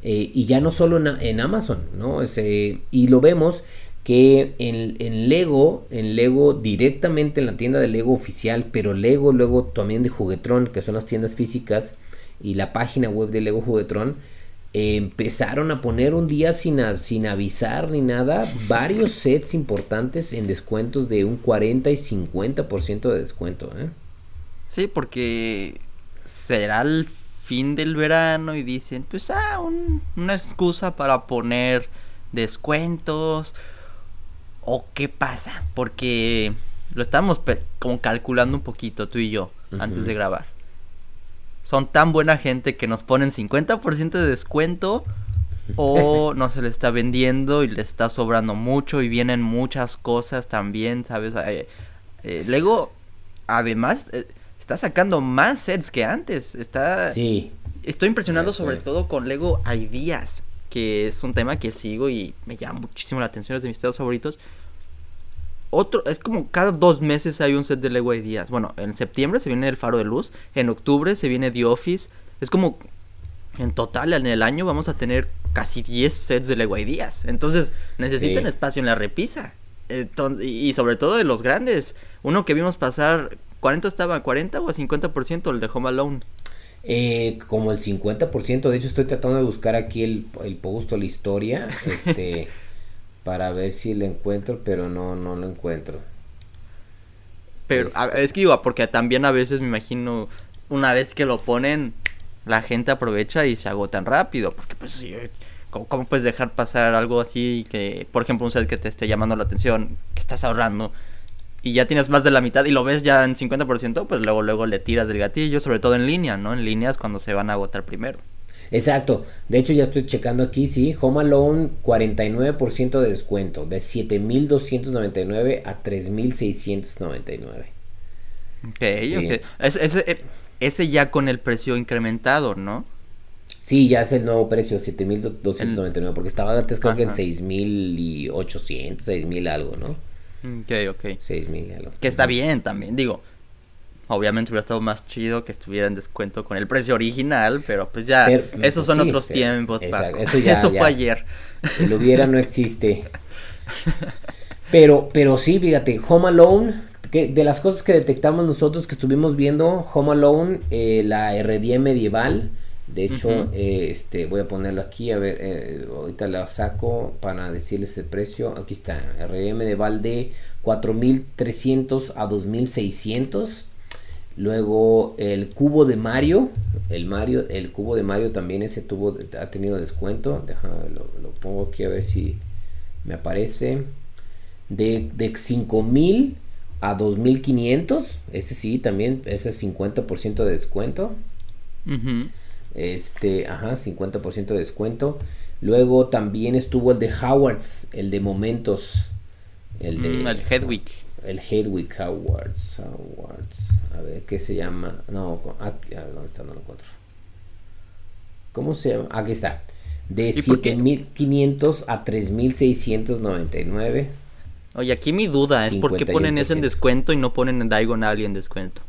Eh, y ya no solo en, Amazon, ¿no? Ese, y lo vemos que en, en, Lego, en Lego directamente en la tienda de Lego oficial, pero Lego luego también de Juguetron, que son las tiendas físicas, y la página web de Lego Empezaron a poner un día sin, sin avisar ni nada varios sets importantes en descuentos de un 40 y 50% de descuento. ¿eh? Sí, porque será el fin del verano y dicen, pues, ah, una excusa para poner descuentos. ¿O qué pasa? Porque lo estamos como calculando un poquito tú y yo antes de grabar son tan buena gente que nos ponen 50% de descuento o no se le está vendiendo y le está sobrando mucho y vienen muchas cosas también, ¿sabes? Eh, eh, Lego, además, eh, está sacando más sets que antes. Está... Sí. Estoy impresionado sobre todo con Lego Ideas, que es un tema que sigo y me llama muchísimo la atención, es de mis temas favoritos otro, es como cada dos meses hay un set de Lego Ideas. Bueno, en septiembre se viene el Faro de Luz, en octubre se viene The Office. Es como, en total, en el año vamos a tener casi 10 sets de Lego Ideas. Entonces, necesitan espacio en la repisa. y sobre todo de los grandes. Uno que vimos pasar, ¿cuánto estaba? ¿40 o 50% el de Home Alone? Eh, como el 50%, de hecho estoy tratando de buscar aquí el, el post o la historia. Este... para ver si lo encuentro, pero no, no lo encuentro. Pero este es que digo, porque también a veces me imagino, una vez que lo ponen, la gente aprovecha y se agotan rápido, porque pues ¿cómo, puedes dejar pasar algo así que, por ejemplo, un set que te esté llamando la atención, que estás ahorrando, y ya tienes más de la mitad y lo ves ya en 50%, pues luego, luego le tiras del gatillo, sobre todo en línea, ¿no? En líneas cuando se van a agotar primero. Exacto. De hecho, ya estoy checando aquí, sí. Home Alone, 49% de descuento. De 7.299 a 3.699. Ok, ok. ese, eh, ese ya con el precio incrementado, ¿no? Sí, ya es el nuevo precio, 7.299. Porque estaba antes creo que en 6.800, 6.000 algo, ¿no? Ok, ok. 6.000 algo. Que está bien también, digo Obviamente hubiera estado más chido que estuviera en descuento con el precio original, pero pues ya, esos son otros tiempos, Eso, fue ayer. El hubiera no existe. Pero, pero sí, fíjate, Home Alone, que de las cosas que detectamos nosotros que estuvimos viendo, Home Alone, eh, la herrería medieval, de hecho, eh, este, voy a ponerlo aquí, a ver, eh, ahorita la saco para decirles el precio. Aquí está, medieval de 4.300 a 2.600. Luego el cubo de Mario, el Mario, el cubo de Mario también ese tuvo, ha tenido descuento. Déjame, lo, pongo aquí a ver si me aparece. De, de 5000 a 2500, ese sí, también, ese es 50% de descuento. Este, ajá, 50% de descuento. Luego también estuvo el de Howards, el de momentos. El de. Mm, el Hedwig. El Hedwig Awards. Awards. A ver, ¿qué se llama? No, aquí, a ver, ¿dónde está? No lo encuentro. ¿Cómo se llama? Aquí está. De 7.500 a 3.699. Oye, aquí mi duda es por qué ponen ese en descuento y no ponen Daigon Alley en descuento.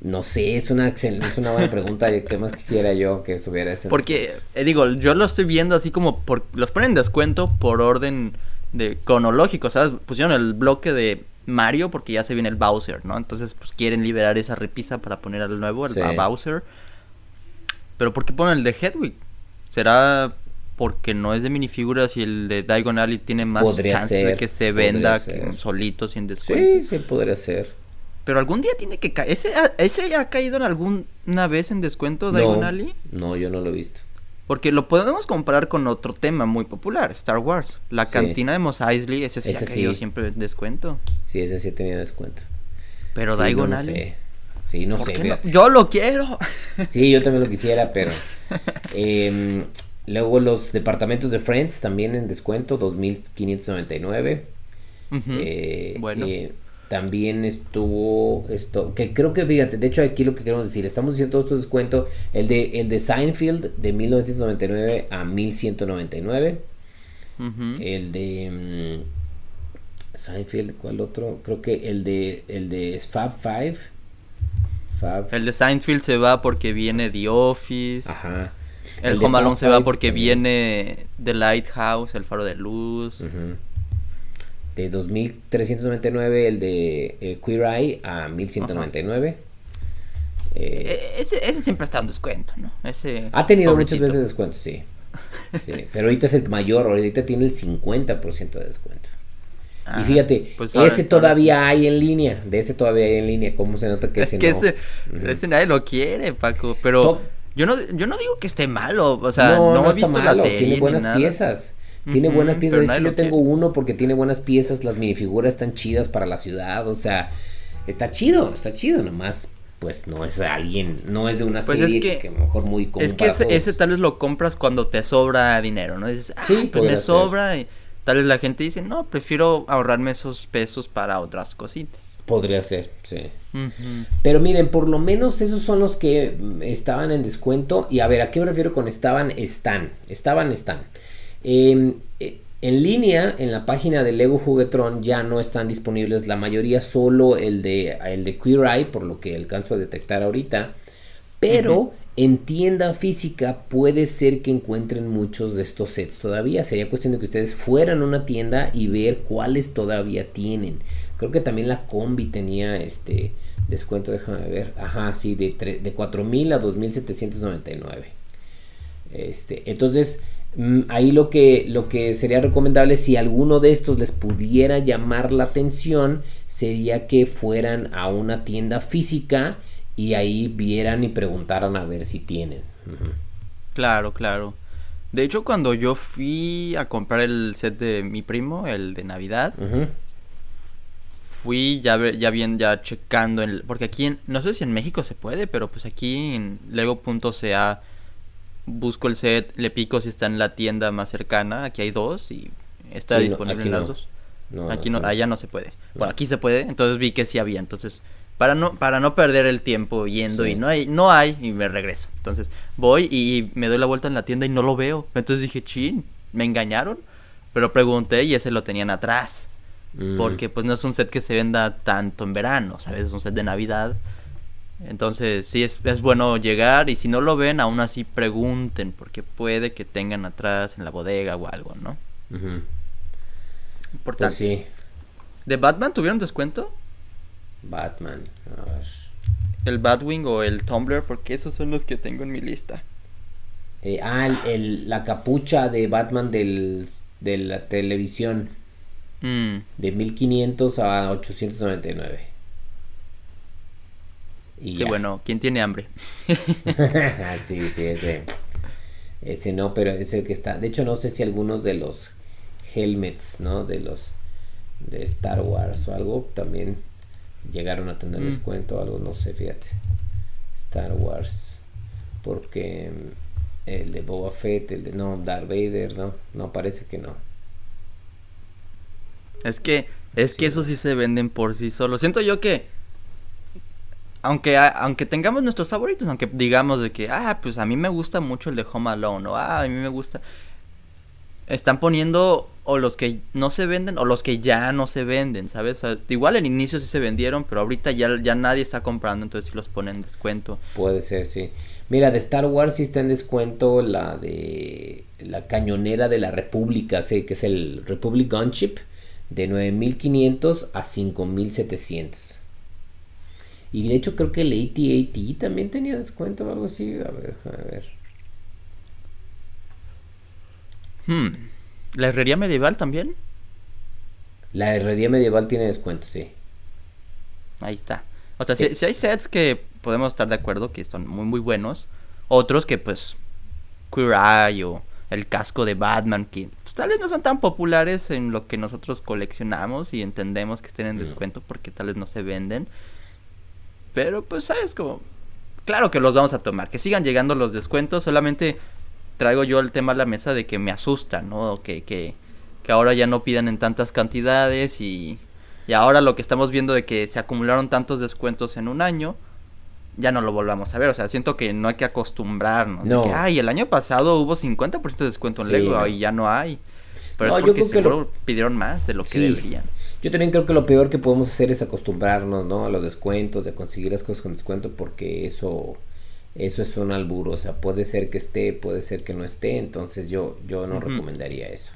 No sé, es una es una buena pregunta. ¿Qué más quisiera yo que estuviera ese? Porque, eh, digo, yo lo estoy viendo así como por, los ponen en descuento por orden de cronológico, ¿sabes? Pusieron el bloque de Mario porque ya se viene el Bowser, ¿no? Entonces, pues quieren liberar esa repisa para poner al nuevo, el Bowser. Pero ¿por qué ponen el de Hedwig? ¿Será porque no es de minifiguras y el de Diagon Alley tiene más chances de que se venda solito sin descuento? Sí, sí, podría ser. Pero algún día tiene que caer. ¿Ese, ¿Ese ha caído en alguna vez en descuento, Diagon Alley? No, yo no lo he visto. Porque lo podemos comparar con otro tema muy popular, Star Wars. La cantina de Mos Eisley, ese sí ha caído siempre en descuento. Sí, ese sí ha tenido descuento. Pero sí, Daigon Alley. Sí, no sé. Yo lo quiero. Sí, yo también lo quisiera, pero. Em, luego los departamentos de Friends también en descuento, 2.599. eh, bueno. Eh, también estuvo esto, que creo que fíjate, de hecho aquí lo que queremos decir, estamos diciendo todo esto descuento, el de, el de Seinfeld de 1999 a 1199. El de mm, Seinfeld, ¿cuál otro? Creo que el de el de Fab Five. El de Seinfeld se va porque viene The Office. Ajá. El, el Home Alone se va porque viene The Lighthouse, el faro de luz de 2.399 el de eh, Queer Eye a 1.199. Eh, e, ese, ese, siempre está en descuento, ¿no? Ese ha tenido muchas veces descuento, sí. sí. Pero ahorita es el mayor, ahorita tiene el 50% de descuento. y fíjate, pues ese todavía hay en línea, de ese todavía hay en línea, ¿cómo se nota que es ese que ese, ese nadie lo quiere, Paco, pero yo no yo no digo que esté malo, o sea, no, no, he visto malo, la serie tiene buenas piezas. Tiene buenas piezas. De hecho, yo tengo uno porque tiene buenas piezas. Las minifiguras están chidas para la ciudad. O sea, está chido, está chido. Nomás, pues no es alguien, no es de una pues serie que, a lo mejor muy común Es que ese, tal vez lo compras cuando te sobra dinero, ¿no? Dices, ah, sí, pues me sobra. Y tal vez la gente dice, no, prefiero ahorrarme esos pesos para otras cositas. Podría ser, sí. Pero miren, por lo menos esos son los que estaban en descuento. Y a ver, ¿a qué me refiero con estaban? Están. Estaban, están. Em, eh, en línea, en la página de Lego Juguetron ya no están disponibles la mayoría, solo el de, el de Queer Eye, por lo que alcanzo a detectar ahorita. Pero en tienda física puede ser que encuentren muchos de estos sets todavía. Sería cuestión de que ustedes fueran a una tienda y ver cuáles todavía tienen. Creo que también la combi tenía este descuento, déjame ver. Ajá, sí, de, de 4.000 a 2.799. Este, entonces, ahí lo que, lo que sería recomendable si alguno de estos les pudiera llamar la atención sería que fueran a una tienda física y ahí vieran y preguntaran a ver si tienen. Claro, claro. De hecho, cuando yo fui a comprar el set de mi primo, el de Navidad, fui ya, ya bien, ya checando, el, porque aquí, en, no sé si en México se puede, pero pues aquí en lego.ca busco el set, le pico si está en la tienda más cercana, aquí hay dos y está disponible en las dos. aquí no, allá no se puede. Bueno, aquí se puede, entonces vi que sí había, entonces para no para no perder el tiempo yendo y no hay no hay y me regreso. Entonces, voy y me doy la vuelta en la tienda y no lo veo. Entonces dije, "Chin, me engañaron." Pero pregunté y ese lo tenían atrás. Mm. Porque pues no es un set que se venda tanto en verano, ¿sabes? Es un set de Navidad. Entonces, sí, es, es, bueno llegar y si no lo ven, aún así pregunten, porque puede que tengan atrás en la bodega o algo, ¿no? Importante. Pues sí. ¿De Batman tuvieron descuento? Batman, a ver. El Batwing o el Tumblr, porque esos son los que tengo en mi lista. Eh, ah, el, la capucha de Batman del, de la televisión. Mm. De 1500 a 899. Y bueno, ¿quién tiene hambre? sí, sí, ese. Ese no, pero ese que está. De hecho, no sé si algunos de los helmets, ¿no? De los de Star Wars o algo también llegaron a tener mm. descuento o algo, no sé, fíjate. Star Wars. Porque el de Boba Fett, el de no, Darth Vader, no, no parece que no. Es que Es que eso sí se venden por sí solos. Siento yo que aunque, aunque tengamos nuestros favoritos, aunque digamos de que, ah, pues a mí me gusta mucho el de Home Alone, o ah, a mí me gusta. Están poniendo o los que no se venden o los que ya no se venden, ¿sabes? igual en inicio sí se vendieron, pero ahorita ya, ya nadie está comprando, entonces sí los ponen en descuento. Puede ser, sí. Mira, de Star Wars sí está en descuento la de la cañonera de la República, sí, que es el Republic Gunship, de 9500 a 5700. Y de hecho creo que el AT-AT también tenía descuento o algo así. A ver, a ver. Hmm. ¿La herrería medieval también? La herrería medieval tiene descuento, sí. Ahí está. O sea, si, hay sets que podemos estar de acuerdo que son muy, muy buenos. Otros que, pues, Queer Eye o el casco de Batman, que pues, tal vez no son tan populares en lo que nosotros coleccionamos y entendemos que estén en descuento porque tal vez no se venden. Pero pues, ¿sabes? Como... Claro que los vamos a tomar. Que sigan llegando los descuentos. Solamente traigo yo el tema a la mesa de que me asusta, ¿no? Que, que, que ahora ya no pidan en tantas cantidades y, y ahora lo que estamos viendo de que se acumularon tantos descuentos en un año, ya no lo volvamos a ver. O sea, siento que no hay que acostumbrarnos. No. que, ay, el año pasado hubo 50% de descuento en Lego y ya no hay. Pero es porque seguro pidieron más de lo que deberían. Yo también creo que lo peor que podemos hacer es acostumbrarnos, ¿no? A los descuentos, de conseguir las cosas con descuento, porque eso, eso es un alburo. O sea, puede ser que esté, puede ser que no esté. Entonces yo, yo no recomendaría eso.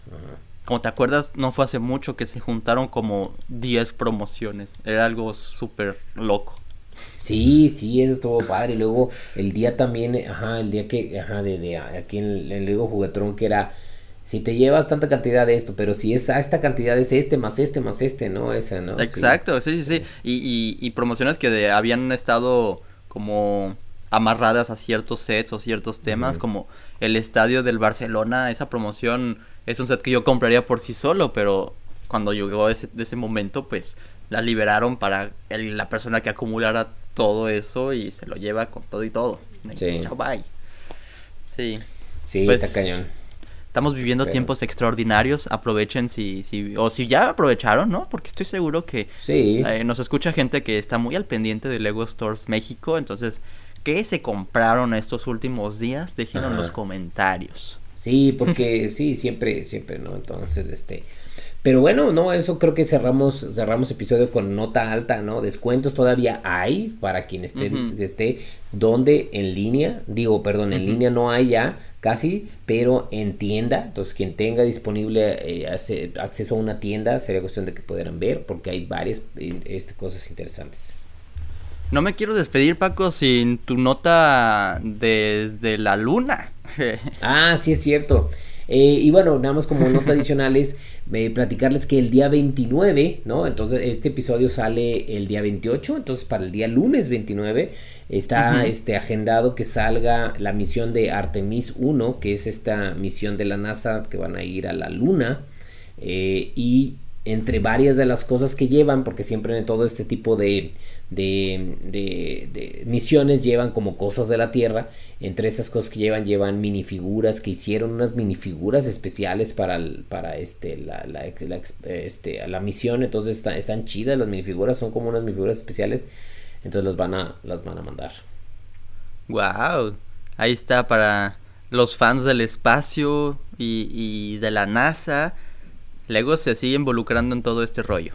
Como te acuerdas, no fue hace mucho que se juntaron como 10 promociones. Era algo súper loco. Sí, sí, eso estuvo padre. Y luego el día también, ajá, el día que, ajá, de, de aquí en el, en el Lego Juguetrón que era si te llevas tanta cantidad de esto, pero si es a esta cantidad es este más este más este, ¿no? Esa, ¿no? Exacto, sí, sí, sí. Y, y, promociones que habían estado como amarradas a ciertos sets o ciertos temas, como el estadio del Barcelona, esa promoción es un set que yo compraría por sí solo, pero cuando llegó ese, ese momento, pues la liberaron para la persona que acumulara todo eso y se lo lleva con todo y todo. Sí. Chao, bye. Sí. Sí, pues, está cañón. Estamos viviendo tiempos extraordinarios, aprovechen si, si, o si ya aprovecharon, ¿no? Porque estoy seguro que sí. Eh, nos escucha gente que está muy al pendiente de Lego Stores México, entonces, ¿qué se compraron estos últimos días? Déjenlo en los comentarios. Sí, porque sí, siempre, siempre, ¿no? Entonces, este, pero bueno, no, eso creo que cerramos, cerramos episodio con nota alta, ¿no? Descuentos todavía hay para quien esté, esté donde en línea, digo, perdón, en línea no hay ya casi, pero en tienda, entonces quien tenga disponible eh, acceso a una tienda sería cuestión de que pudieran ver porque hay varias eh, este, cosas interesantes. No me quiero despedir, Paco, sin tu nota desde la luna. ah, sí es cierto. Eh, y bueno, nada más como nota adicional es eh, platicarles que el día 29, ¿no? Entonces este episodio sale el día 28, entonces para el día lunes 29 está este, agendado que salga la misión de Artemis 1, que es esta misión de la NASA que van a ir a la Luna. Eh, y entre varias de las cosas que llevan, porque siempre en todo este tipo de, de, misiones llevan como cosas de la Tierra. Entre esas cosas que llevan, llevan minifiguras que hicieron unas minifiguras especiales para, para este, la, la, este, la misión. Entonces están, están chidas las minifiguras, son como unas minifiguras especiales. Entonces las van a, las van a mandar. Wow, ahí está para los fans del espacio y, y de la NASA. Lego se sigue involucrando en todo este rollo.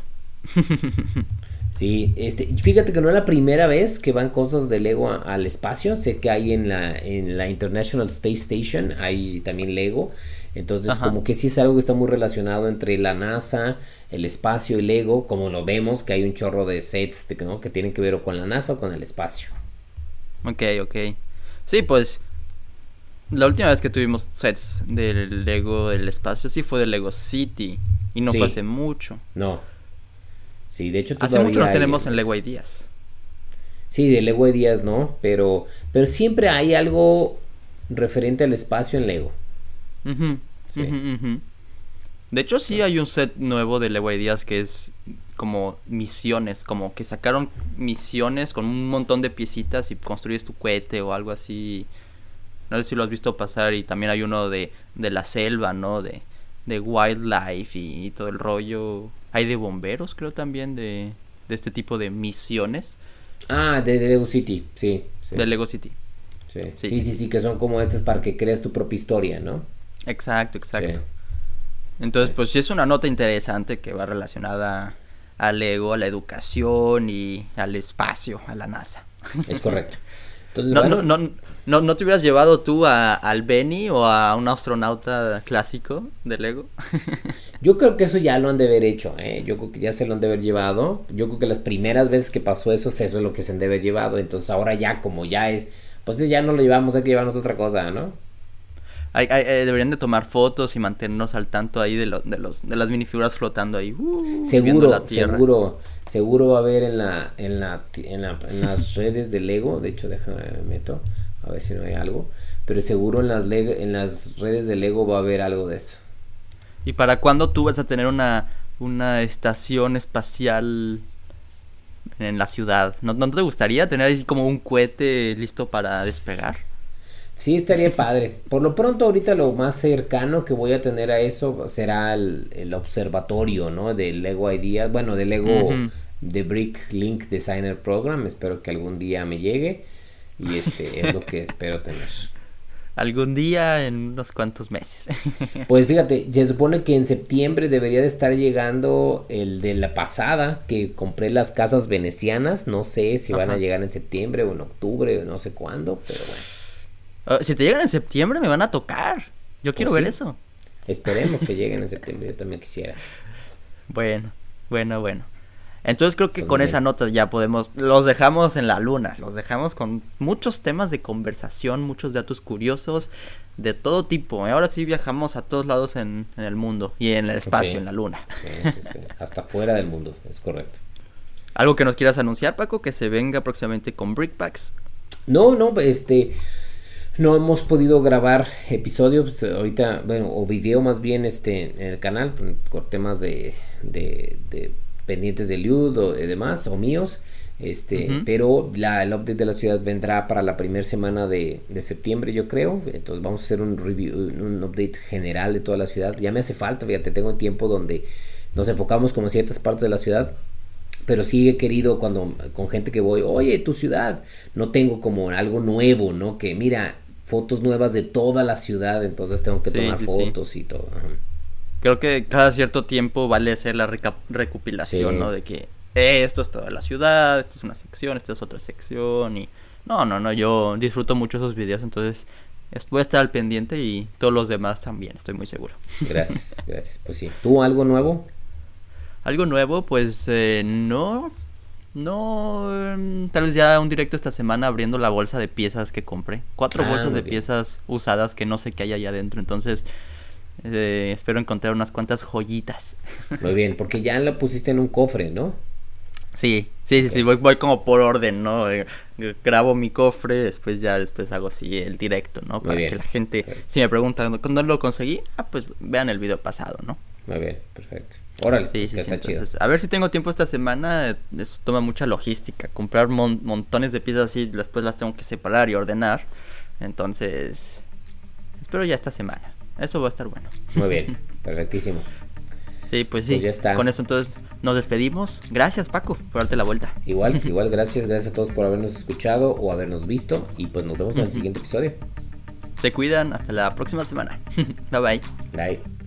Sí, este, fíjate que no es la primera vez que van cosas de Lego al espacio. Sé que hay en la, en la International Space Station, hay también Lego. Entonces, como que sí es algo que está muy relacionado entre la NASA, el espacio y Lego, como lo vemos, que hay un chorro de sets que tienen que ver con la NASA o con el espacio. Ok, ok. Sí, pues la última vez que tuvimos sets del Lego del espacio sí fue de Lego City y no fue hace mucho. No. Sí, de hecho Hace mucho no tenemos en Lego Ideas. Sí, de Lego Ideas no, pero, pero siempre hay algo referente al espacio en Lego. sí. De hecho, sí hay un set nuevo de Lego Ideas que es como misiones, como que sacaron misiones con un montón de piecitas y construyes tu cohete o algo así. No sé si lo has visto pasar y también hay uno de, de la selva, ¿no? De, de wildlife y, todo el rollo. Hay de bomberos, creo también, de, de este tipo de misiones. Ah, de, Lego City, sí, De Lego City. Sí. Sí, sí. sí, que son como estas para que creas tu propia historia, ¿no? Exacto, exacto. Entonces, pues sí es una nota interesante que va relacionada al ego, a la educación y al espacio, a la NASA. Es correcto. Entonces, no, no, no, no, ¿No te hubieras llevado tú a, al Benny o a un astronauta clásico de Lego? Yo creo que eso ya lo han de haber hecho, ¿eh? Yo creo que ya se lo han de haber llevado. Yo creo que las primeras veces que pasó eso, eso es lo que se han de haber llevado. Entonces ahora ya, como ya es, pues ya no lo llevamos, hay que llevarnos otra cosa, ¿no? Eh, deberían de tomar fotos y mantenernos al tanto ahí de, de, los, de las minifiguras flotando ahí. Uh, seguro, seguro, seguro va a haber en, la, en, la, en, las redes de Lego. De hecho, déjame meto a ver si no hay algo. Pero seguro en las, en las redes de Lego va a haber algo de eso. ¿Y para cuándo tú vas a tener una, una estación espacial en la ciudad? ¿No, ¿No te gustaría tener así como un cohete listo para despegar? Sí, estaría padre. Por lo pronto, ahorita lo más cercano que voy a tener a eso será el, observatorio, ¿no? De Lego Ideas, bueno, de Lego, de Brick Link Designer Program. Espero que algún día me llegue. Y este es lo que espero tener. Algún día en unos cuantos meses. pues fíjate, se supone que en septiembre debería de estar llegando el de la pasada, que compré las casas venecianas. No sé si van a llegar en septiembre o en octubre o no sé cuándo, pero bueno. Ah, si te llegan en septiembre, me van a tocar. Yo quiero pues ver eso. Esperemos que lleguen en septiembre, yo también quisiera. Bueno, bueno, bueno. Entonces creo que pues con esa nota ya podemos, los dejamos en la luna, los dejamos con muchos temas de conversación, muchos datos curiosos de todo tipo. Ahora sí viajamos a todos lados en, el mundo y en el espacio, en la luna. Sí, sí, sí. Hasta fuera del mundo, es correcto. ¿Algo que nos quieras anunciar, Paco? Que se venga próximamente con Brickpacks. No, no, este, no hemos podido grabar episodios ahorita, bueno, o video más bien este en el canal por, temas de, de, pendientes de Liud o demás, o míos. Este, pero la, el update de la ciudad vendrá para la primera semana de, de, septiembre, yo creo. Entonces vamos a hacer un review, un update general de toda la ciudad. Ya me hace falta, fíjate, tengo tiempo donde nos enfocamos como en ciertas partes de la ciudad pero sí he querido cuando con gente que voy, oye, tu ciudad, no tengo como algo nuevo, ¿no? Que mira, fotos nuevas de toda la ciudad, entonces tengo que tomar fotos y todo. Creo que cada cierto tiempo vale hacer la recopilación, ¿no? De que esto es toda la ciudad, esto es una sección, esta es otra sección y... No, no, no, yo disfruto mucho esos videos, entonces voy a estar al pendiente y todos los demás también, estoy muy seguro. Gracias, gracias. Pues sí. ¿Tú algo nuevo? Algo nuevo, pues eh, no, no, em, tal vez ya un directo esta semana abriendo la bolsa de piezas que compré. Cuatro ah, bolsas de piezas usadas que no sé qué hay allá adentro. Entonces, eh, espero encontrar unas cuantas joyitas. Muy bien, porque ya la pusiste en un cofre, ¿no? Sí, sí, sí, sí, voy, voy como por orden, ¿no? Eh, grabo mi cofre, después ya después hago así el directo, ¿no? Para que la gente, si me preguntan cuándo lo conseguí, ah, pues vean el video pasado, ¿no? Muy bien, perfecto. Órale, sí, sí, a ver si tengo tiempo esta semana. Eso toma mucha logística. Comprar montones de piezas así, después las tengo que separar y ordenar. Entonces, espero ya esta semana. Eso va a estar bueno. Muy bien, perfectísimo. Sí, pues sí. Pues ya está. Con eso entonces nos despedimos. Gracias, Paco, por darte la vuelta. Igual, igual, gracias. Gracias a todos por habernos escuchado o habernos visto. Y pues nos vemos en el siguiente episodio. Se cuidan. Hasta la próxima semana. bye bye. Bye.